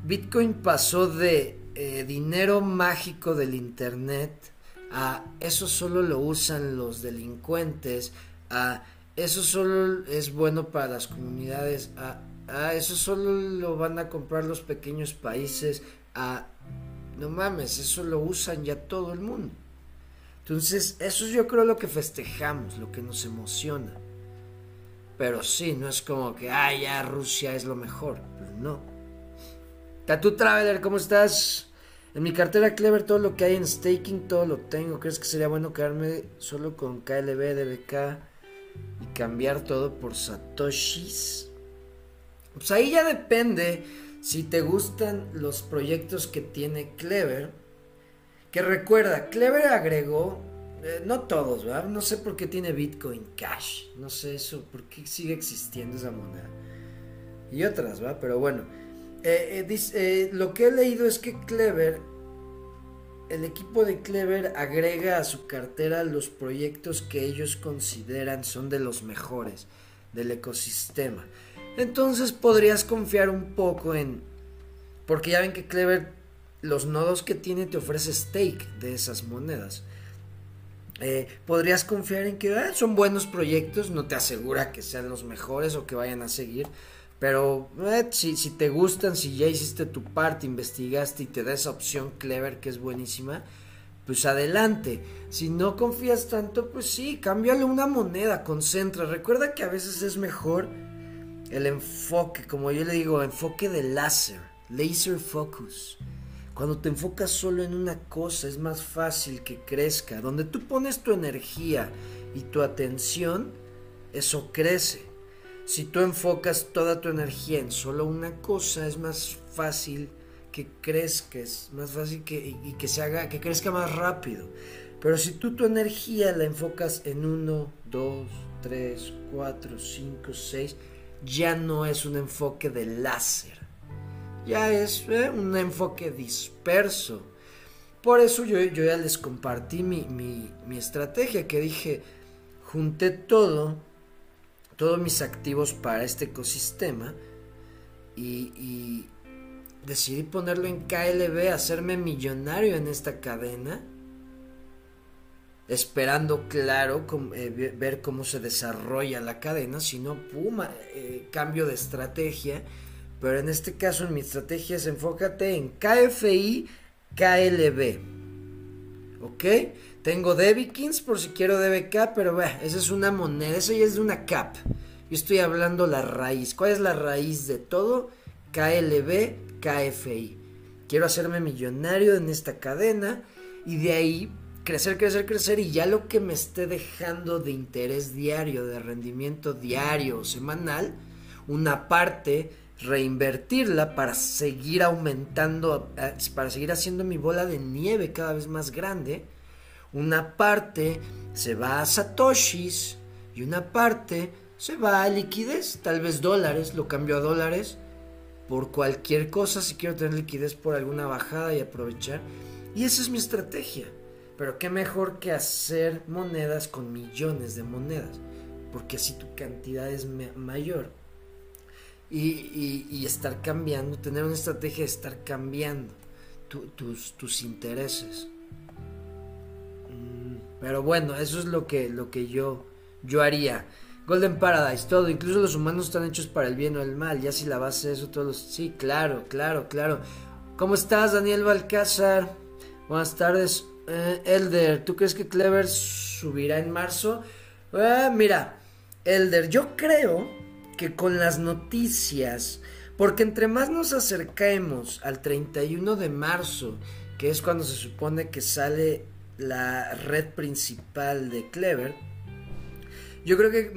Bitcoin pasó de eh, dinero mágico del Internet a eso solo lo usan los delincuentes, a eso solo es bueno para las comunidades, a, a eso solo lo van a comprar los pequeños países, a no mames, eso lo usan ya todo el mundo. Entonces, eso es yo creo lo que festejamos, lo que nos emociona. Pero sí, no es como que, ah, ya Rusia es lo mejor. Pues no. Tattoo Traveler, ¿cómo estás? En mi cartera Clever todo lo que hay en staking, todo lo tengo. ¿Crees que sería bueno quedarme solo con KLB, DBK y cambiar todo por Satoshis? Pues ahí ya depende si te gustan los proyectos que tiene Clever, que recuerda, Clever agregó, eh, no todos, ¿verdad? No sé por qué tiene Bitcoin Cash, no sé eso, por qué sigue existiendo esa moneda. Y otras, ¿verdad? Pero bueno, eh, eh, lo que he leído es que Clever, el equipo de Clever agrega a su cartera los proyectos que ellos consideran son de los mejores del ecosistema. Entonces podrías confiar un poco en... Porque ya ven que Clever, los nodos que tiene te ofrece stake de esas monedas. Eh, podrías confiar en que ah, son buenos proyectos, no te asegura que sean los mejores o que vayan a seguir. Pero eh, si, si, te gustan, si ya hiciste tu parte, investigaste y te da esa opción clever que es buenísima, pues adelante. Si no confías tanto, pues sí, cámbiale una moneda, concentra. Recuerda que a veces es mejor el enfoque, como yo le digo, enfoque de láser, laser focus. Cuando te enfocas solo en una cosa es más fácil que crezca. Donde tú pones tu energía y tu atención, eso crece. Si tú enfocas toda tu energía en solo una cosa, es más fácil que crezca, es más fácil que, y que se haga, que crezca más rápido. Pero si tú tu energía la enfocas en uno, dos, tres, cuatro, cinco, seis, ya no es un enfoque de láser, ya es eh, un enfoque disperso. Por eso yo, yo ya les compartí mi, mi, estrategia, que dije, junté todo, todos mis activos para este ecosistema y, y decidí ponerlo en KLB, hacerme millonario en esta cadena esperando, claro, eh, ver cómo se desarrolla la cadena, si no, pum, eh, cambio de estrategia. Pero en este caso, en mi estrategia es enfócate en KFI, KLB. ¿Ok? Tengo Debikins por si quiero DBK, pero esa es una moneda, eso ya es de una cap. Yo estoy hablando la raíz. ¿Cuál es la raíz de todo? KLB, KFI. Quiero hacerme millonario en esta cadena y de ahí crecer, crecer, crecer y ya lo que me esté dejando de interés diario, de rendimiento diario o semanal, una parte reinvertirla para seguir aumentando, para seguir haciendo mi bola de nieve cada vez más grande. Una parte se va a satoshis y una parte se va a liquidez, tal vez dólares, lo cambio a dólares por cualquier cosa si quiero tener liquidez por alguna bajada y aprovechar. Y esa es mi estrategia. Pero qué mejor que hacer monedas con millones de monedas, porque así tu cantidad es mayor. Y, estar cambiando, tener una estrategia de estar cambiando tus, tus intereses. Mm, pero bueno, eso es lo que, lo que yo, yo haría. Golden Paradise, todo, incluso los humanos están hechos para el bien o el mal, ya si la base de eso, todos los... Sí, claro, claro, claro. ¿Cómo estás, Daniel Balcázar? Buenas tardes. Eh, Elder, ¿tú crees que Clever subirá en marzo? Eh, mira, Elder, yo creo que con las noticias, porque entre más nos acerquemos al 31 de marzo, que es cuando se supone que sale la red principal de Clever, yo creo que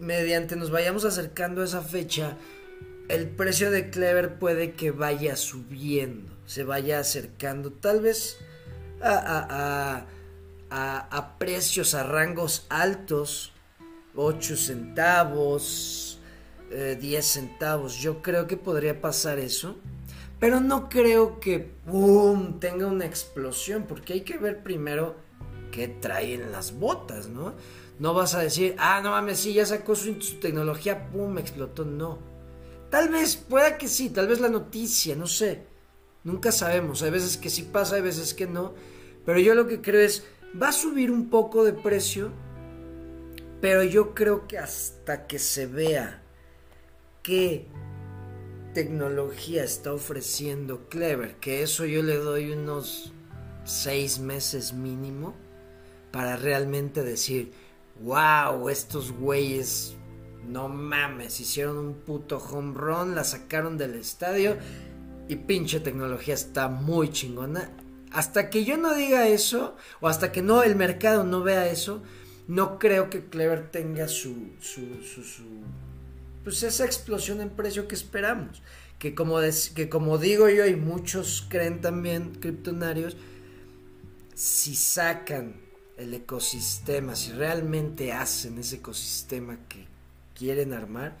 mediante nos vayamos acercando a esa fecha, el precio de Clever puede que vaya subiendo, se vaya acercando, tal vez a, a precios, a rangos altos, 8 centavos, 10 eh, centavos. Yo creo que podría pasar eso. Pero no creo que ¡boom! tenga una explosión, porque hay que ver primero qué traen las botas, ¿no? No vas a decir, ah, no mames, sí, ya sacó su, tecnología, ¡pum! explotó. No. Tal vez, pueda que sí, tal vez la noticia, no sé. Nunca sabemos. Hay veces que sí pasa, hay veces que no. Pero yo lo que creo es, va a subir un poco de precio pero yo creo que hasta que se vea qué tecnología está ofreciendo Clever, que eso yo le doy unos seis meses mínimo para realmente decir, wow, estos güeyes, no mames, hicieron un puto home run, la sacaron del estadio y pinche tecnología está muy chingona. Hasta que yo no diga eso, o hasta que no el mercado no vea eso, no creo que Clever tenga su, su, su, pues esa explosión en precio que esperamos. Que como, que como digo yo y muchos creen también, criptonarios, si sacan el ecosistema, si realmente hacen ese ecosistema que quieren armar,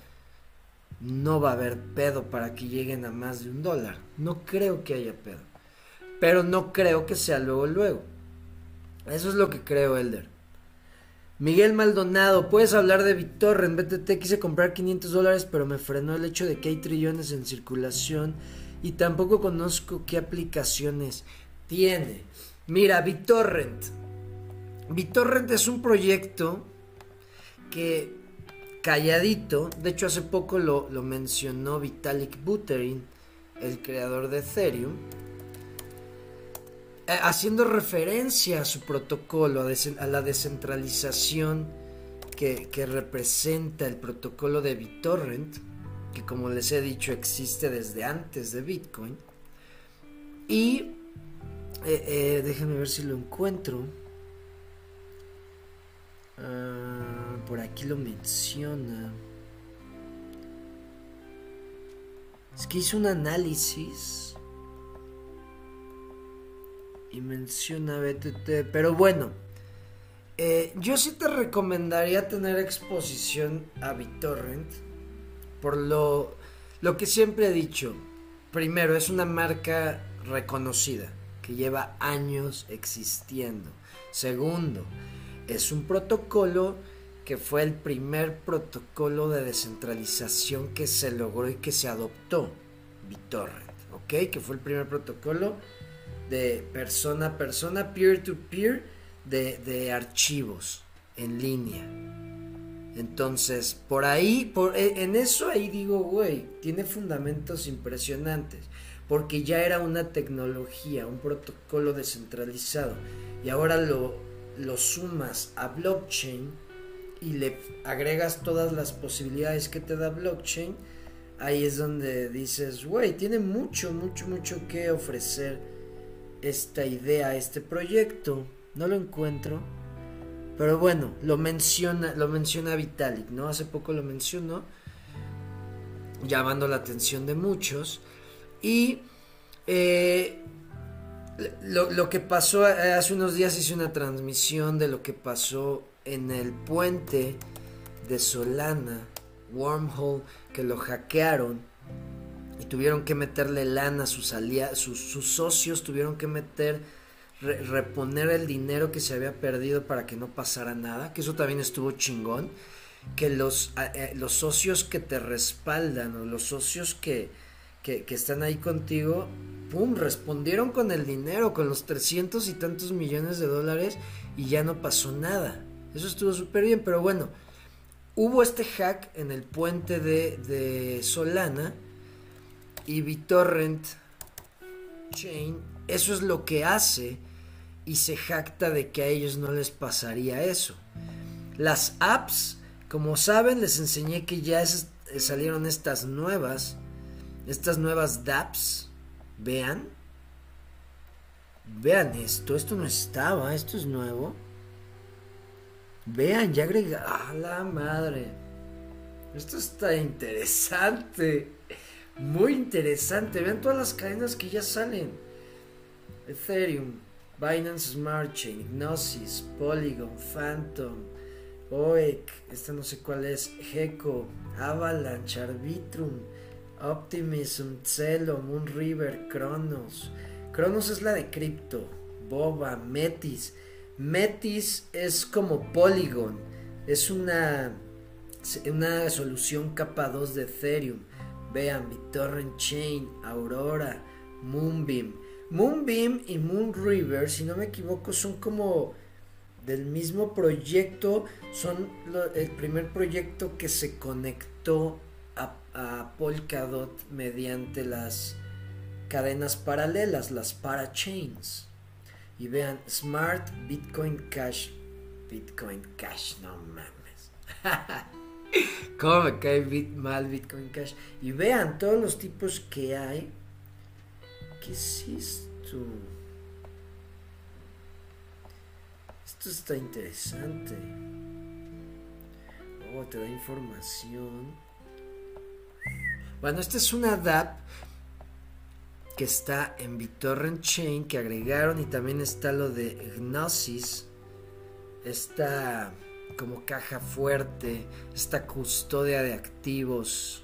no va a haber pedo para que lleguen a más de un dólar. No creo que haya pedo. Pero no creo que sea luego, luego. Eso es lo que creo, Elder. Miguel Maldonado, puedes hablar de BitTorrent. BTT quise comprar 500 dólares, pero me frenó el hecho de que hay trillones en circulación y tampoco conozco qué aplicaciones tiene. Mira, BitTorrent. BitTorrent es un proyecto que calladito, de hecho hace poco lo, lo mencionó Vitalik Buterin, el creador de Ethereum eh, haciendo referencia a su protocolo, a, la descentralización que, representa el protocolo de BitTorrent, que como les he dicho existe desde antes de Bitcoin. Y eh, eh, déjenme ver si lo encuentro. Ah, por aquí lo menciona. Es que hizo un análisis y menciona BTT. Pero bueno, eh, yo sí te recomendaría tener exposición a BitTorrent. Por lo, lo que siempre he dicho. Primero, es una marca reconocida que lleva años existiendo. Segundo, es un protocolo que fue el primer protocolo de descentralización que se logró y que se adoptó. BitTorrent, ¿ok? Que fue el primer protocolo de persona a persona, peer-to-peer, de, archivos en línea. Entonces, por ahí, por, e, en eso ahí digo, güey, tiene fundamentos impresionantes, porque ya era una tecnología, un protocolo descentralizado, y ahora lo, lo sumas a blockchain y le agregas todas las posibilidades que te da blockchain, ahí es donde dices, güey, tiene mucho, mucho, mucho que ofrecer esta idea, este proyecto. No lo encuentro. Pero bueno, lo menciona, lo menciona Vitalik, ¿no? Hace poco lo mencionó, llamando la atención de muchos. Y eh, lo, lo, que pasó eh, hace unos días hice una transmisión de lo que pasó en el puente de Solana, Wormhole, que lo hackearon y tuvieron que meterle lana a sus, sus, socios, tuvieron que meter, reponer el dinero que se había perdido para que no pasara nada, que eso también estuvo chingón, que los, eh, los socios que te respaldan o los socios que, que están ahí contigo, ¡pum!, respondieron con el dinero, con los 300 y tantos millones de dólares y ya no pasó nada. Eso estuvo súper bien, pero bueno, hubo este hack en el puente de, Solana y BitTorrent Chain, eso es lo que hace y se jacta de que a ellos no les pasaría eso. Las apps, como saben, les enseñé que ya salieron estas nuevas, estas nuevas dApps. Vean, vean esto, esto no estaba, esto es nuevo. Vean, ya agrega. ¡Ah, la madre! Esto está interesante. Muy interesante. Vean todas las cadenas que ya salen: Ethereum, Binance Smart Chain, Gnosis, Polygon, Phantom, OEC, esta no sé cuál es, Gecko, Avalanche, Arbitrum, Optimism, Celo, Moonriver, Cronos. Cronos es la de cripto. Boba, Metis. Metis es como Polygon, es una, una solución capa 2 de Ethereum. Vean, BitTorrent Chain, Aurora, Moonbeam. Moonbeam y Moonriver, si no me equivoco, son como del mismo proyecto. Son el primer proyecto que se conectó a, Polkadot mediante las cadenas paralelas, las parachains. Y vean, Smart Bitcoin Cash. Bitcoin Cash, no mames. ¿Cómo me cae mal Bitcoin Cash? Y vean todos los tipos que hay. ¿Qué es esto? Esto está interesante. Oh, te da información. Bueno, esta es una DAP que está en BitTorrent Chain que agregaron y también está lo de Gnosis, esta como caja fuerte, esta custodia de activos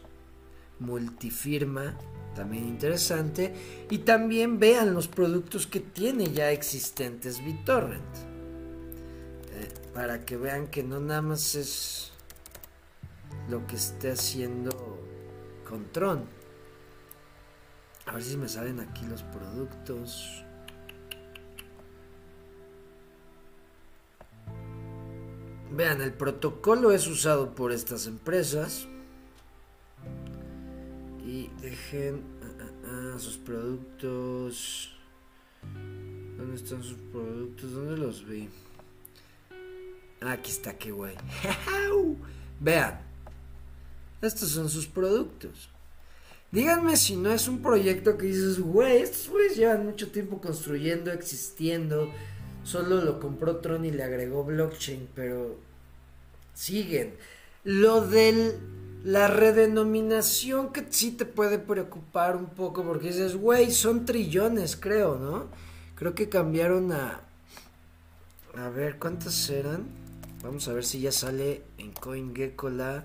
multifirma, también interesante, y también vean los productos que tiene ya existentes BitTorrent, eh, para que vean que no nada más es lo que esté haciendo con Tron. A ver si me salen aquí los productos. Vean, el protocolo es usado por estas empresas. Y dejen ah, ah, ah, sus productos. ¿Dónde están sus productos? ¿Dónde los vi? Aquí está, qué guay. Vean, estos son sus productos. Díganme si no es un proyecto que dices, güey, estos güeyes llevan mucho tiempo construyendo, existiendo. Solo lo compró Tron y le agregó blockchain, pero siguen. Lo de la redenominación que sí te puede preocupar un poco porque dices, güey, son trillones, creo, ¿no? Creo que cambiaron a... A ver, ¿cuántas eran? Vamos a ver si ya sale en CoinGecko la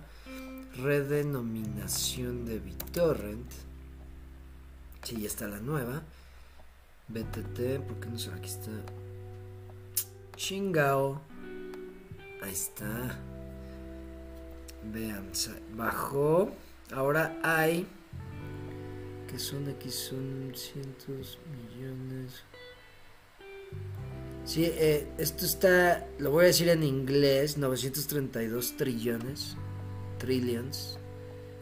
redenominación de BitTorrent. Sí, ya está la nueva. BTT, ¿por qué no sé? Aquí está. Chingao. Ahí está. Vean, bajó. Ahora hay. Que son aquí? Son cientos millones. Sí, eh, esto está. Lo voy a decir en inglés: 932 trillones trillions,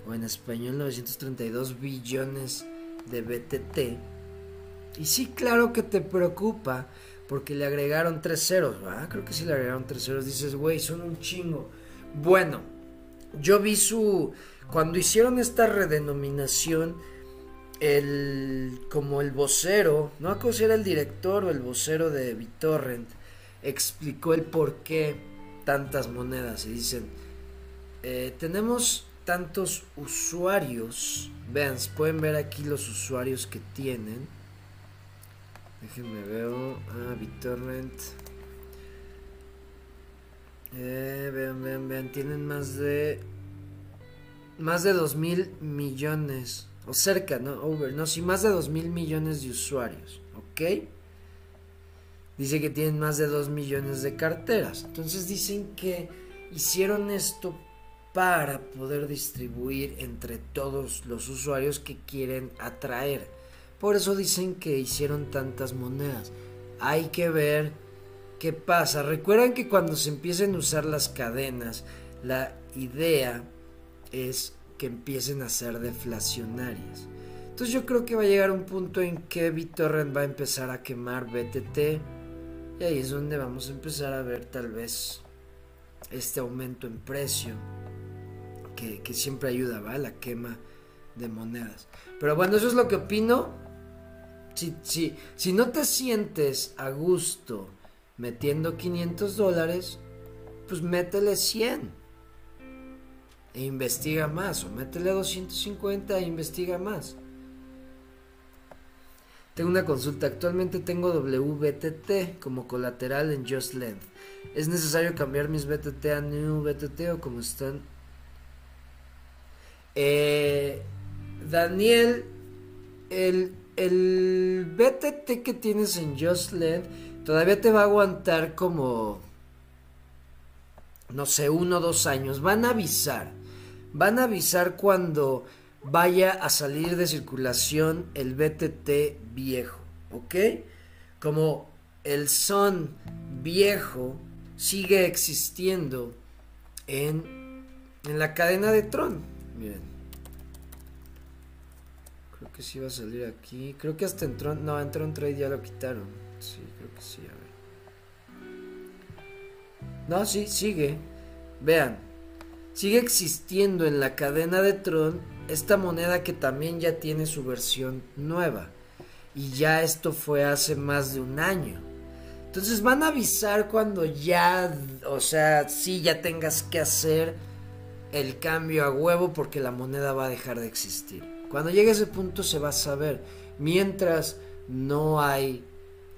o en español 932 billones de BTT. Y sí, claro que te preocupa, porque le agregaron tres ceros, ¿va? Creo que sí le agregaron tres ceros. Dices, güey, son un chingo. Bueno, yo vi su... Cuando hicieron esta redenominación, el como el vocero, no acuerdo era el director o el vocero de BitTorrent, explicó el por qué tantas monedas. Y dicen, eh, tenemos tantos usuarios, vean, pueden ver aquí los usuarios que tienen. Déjenme ver, ah, BitTorrent. Eh, vean, vean, vean, tienen más de más de 2 mil millones, o cerca, ¿no? Over, no, sí, más de 2 mil millones de usuarios, ¿ok? Dice que tienen más de 2 millones de carteras. Entonces dicen que hicieron esto para poder distribuir entre todos los usuarios que quieren atraer. Por eso dicen que hicieron tantas monedas. Hay que ver qué pasa. Recuerden que cuando se empiecen a usar las cadenas, la idea es que empiecen a ser deflacionarias. Entonces yo creo que va a llegar un punto en que BitTorrent va a empezar a quemar BTT y ahí es donde vamos a empezar a ver tal vez este aumento en precio que, siempre ayuda, ¿va? La quema de monedas. Pero bueno, eso es lo que opino. Si, si, si no te sientes a gusto metiendo 500 dólares, pues métele 100 e investiga más, o métele 250 e investiga más. Tengo una consulta. Actualmente tengo WBTT como colateral en Just Length. ¿Es necesario cambiar mis BTT a New BTT o como están? Eh, Daniel, el, el BTT que tienes en Just Length todavía te va a aguantar como, no sé, uno o dos años. Van a avisar van a avisar cuando vaya a salir de circulación el BTT viejo, ¿ok? Como el son viejo sigue existiendo en, en la cadena de Tron. Miren. Creo que sí va a salir aquí. Creo que hasta en Tron. No, en Tron Trade ya lo quitaron. Sí, creo que sí. A ver. No, sí, sigue. Vean sigue existiendo en la cadena de Tron esta moneda que también ya tiene su versión nueva. Y ya esto fue hace más de un año. Entonces van a avisar cuando ya, o sea, sí ya tengas que hacer el cambio a huevo porque la moneda va a dejar de existir. Cuando llegue ese punto se va a saber. Mientras no hay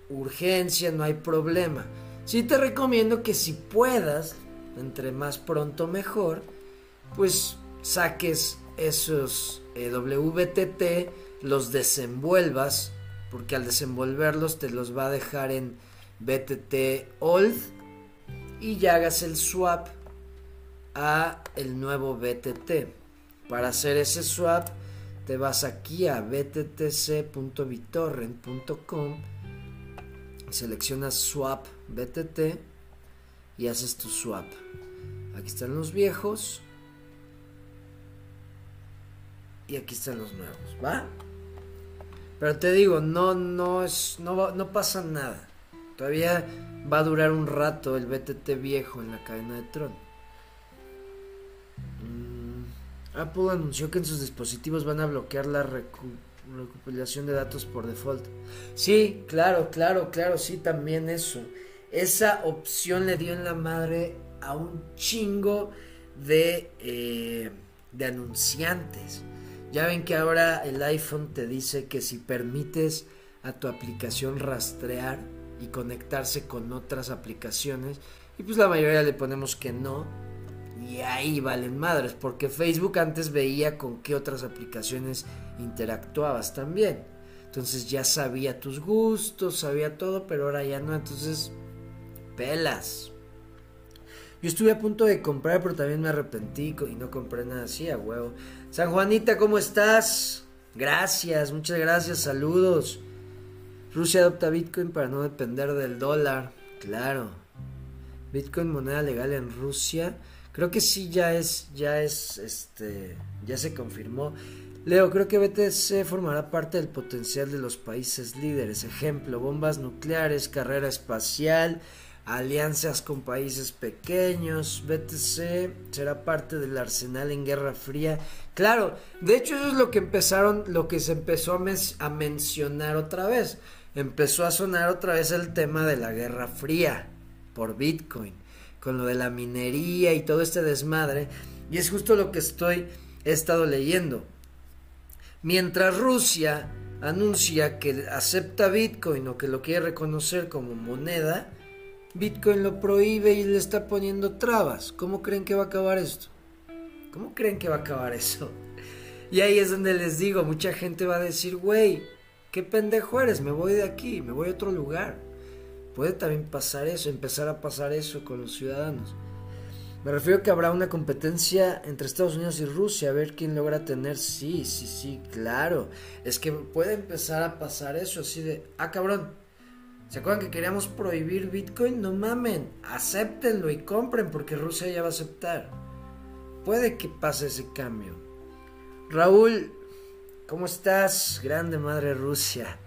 urgencia, no hay problema. Sí te recomiendo que si puedas, entre más pronto mejor, pues saques esos eh, WTT, los desenvuelvas, porque al desenvolverlos te los va a dejar en BTT Old y ya hagas el swap a el nuevo BTT. Para hacer ese swap te vas aquí a bttc.bitorrent.com, seleccionas swap BTT y haces tu swap. Aquí están los viejos y aquí están los nuevos, ¿va? Pero te digo, no, no es, no, no pasa nada. Todavía va a durar un rato el BTT viejo en la cadena de Tron. Apple anunció que en sus dispositivos van a bloquear la recopilación de datos por default. Sí, claro, claro, claro, sí, también eso. Esa opción le dio en la madre a un chingo de, eh, de anunciantes. Ya ven que ahora el iPhone te dice que si permites a tu aplicación rastrear y conectarse con otras aplicaciones, y pues la mayoría le ponemos que no, y ahí valen madres, porque Facebook antes veía con qué otras aplicaciones interactuabas también. Entonces ya sabía tus gustos, sabía todo, pero ahora ya no, entonces pelas. Yo estuve a punto de comprar, pero también me arrepentí y no compré nada así, a huevo. San Juanita, ¿cómo estás? Gracias, muchas gracias, saludos. Rusia adopta Bitcoin para no depender del dólar, claro. Bitcoin moneda legal en Rusia. Creo que sí ya es, ya es, este, ya se confirmó. Leo, creo que BTC formará parte del potencial de los países líderes. Ejemplo, bombas nucleares, carrera espacial, alianzas con países pequeños, BTC será parte del arsenal en Guerra Fría. Claro, de hecho eso es lo que empezaron, lo que se empezó a, mencionar otra vez. Empezó a sonar otra vez el tema de la Guerra Fría por Bitcoin, con lo de la minería y todo este desmadre. Y es justo lo que estoy, he estado leyendo. Mientras Rusia anuncia que acepta Bitcoin o que lo quiere reconocer como moneda, Bitcoin lo prohíbe y le está poniendo trabas. ¿Cómo creen que va a acabar esto? ¿Cómo creen que va a acabar eso? Y ahí es donde les digo, mucha gente va a decir, güey, qué pendejo eres, me voy de aquí, me voy a otro lugar. Puede también pasar eso, empezar a pasar eso con los ciudadanos. Me refiero que habrá una competencia entre Estados Unidos y Rusia, a ver quién logra tener. Sí, sí, sí, claro. Es que puede empezar a pasar eso, así de, ah, cabrón. ¿Se acuerdan que queríamos prohibir Bitcoin? No mamen, acéptenlo y compren porque Rusia ya va a aceptar. Puede que pase ese cambio. Raúl, ¿cómo estás? Grande madre Rusia.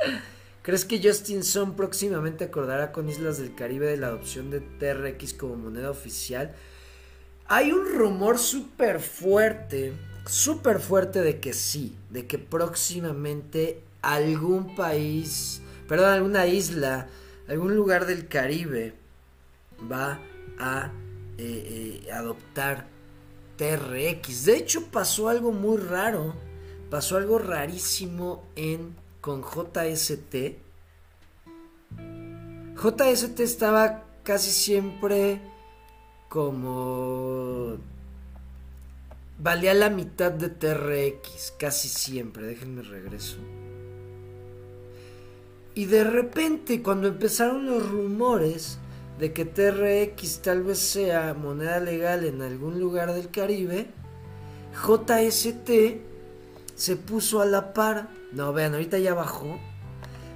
¿Crees que Justin Sun próximamente acordará con Islas del Caribe de la adopción de TRX como moneda oficial? Hay un rumor súper fuerte, súper fuerte de que sí, de que próximamente algún país, perdón, alguna isla, algún lugar del Caribe va a eh, eh, adoptar TRX. De hecho, pasó algo muy raro, pasó algo rarísimo en con JST. JST estaba casi siempre como valía la mitad de TRX, casi siempre, déjenme regreso. Y de repente, cuando empezaron los rumores de que TRX tal vez sea moneda legal en algún lugar del Caribe, JST se puso a la par. No, vean, ahorita ya bajó.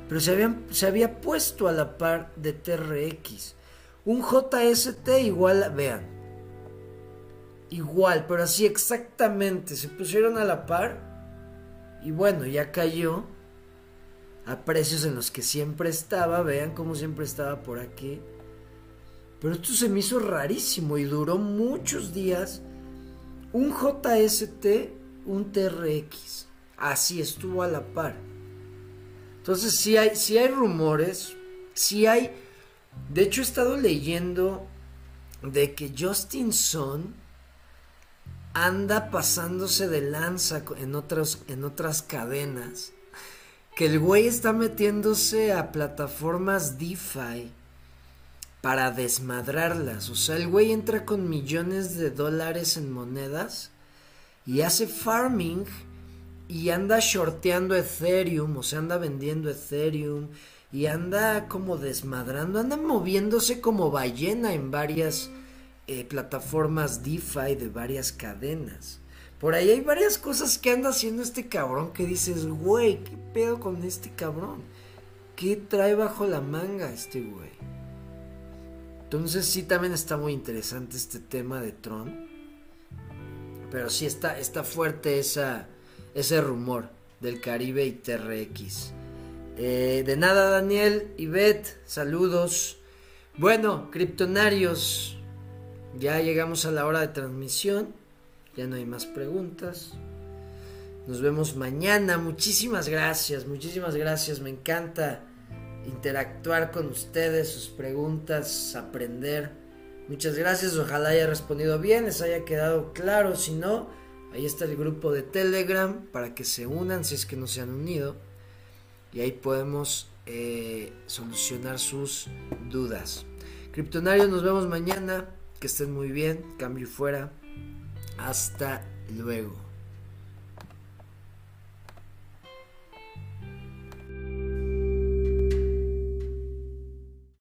Pero se, se había puesto a la par de TRX. Un JST igual, vean. Igual, pero así exactamente. Se pusieron a la par. Y bueno, ya cayó a precios en los que siempre estaba. Vean cómo siempre estaba por aquí. Pero esto se me hizo rarísimo y duró muchos días. Un JST, un TRX. Así estuvo a la par. Entonces, si hay, si hay rumores, si hay de hecho, he estado leyendo de que Justin Sun anda pasándose de lanza en, en otras cadenas. Que el güey está metiéndose a plataformas DeFi para desmadrarlas. O sea, el güey entra con millones de dólares en monedas y hace farming y anda shorteando Ethereum, o sea, anda vendiendo Ethereum y anda como desmadrando, anda moviéndose como ballena en varias eh, plataformas DeFi de varias cadenas. Por ahí hay varias cosas que anda haciendo este cabrón que dices, güey, ¿qué pedo con este cabrón? ¿Qué trae bajo la manga este güey? Entonces sí también está muy interesante este tema de Tron. Pero sí está, está fuerte esa, ese rumor del Caribe y TRX. Eh, de nada, Daniel y Beth, saludos. Bueno, criptonarios, ya llegamos a la hora de transmisión. Ya no hay más preguntas. Nos vemos mañana. Muchísimas gracias, muchísimas gracias. Me encanta interactuar con ustedes, sus preguntas, aprender. Muchas gracias. Ojalá haya respondido bien, les haya quedado claro. Si no, ahí está el grupo de Telegram para que se unan si es que no se han unido y ahí podemos eh, solucionar sus dudas. Criptonarios, nos vemos mañana. Que estén muy bien. Cambio fuera. Hasta luego.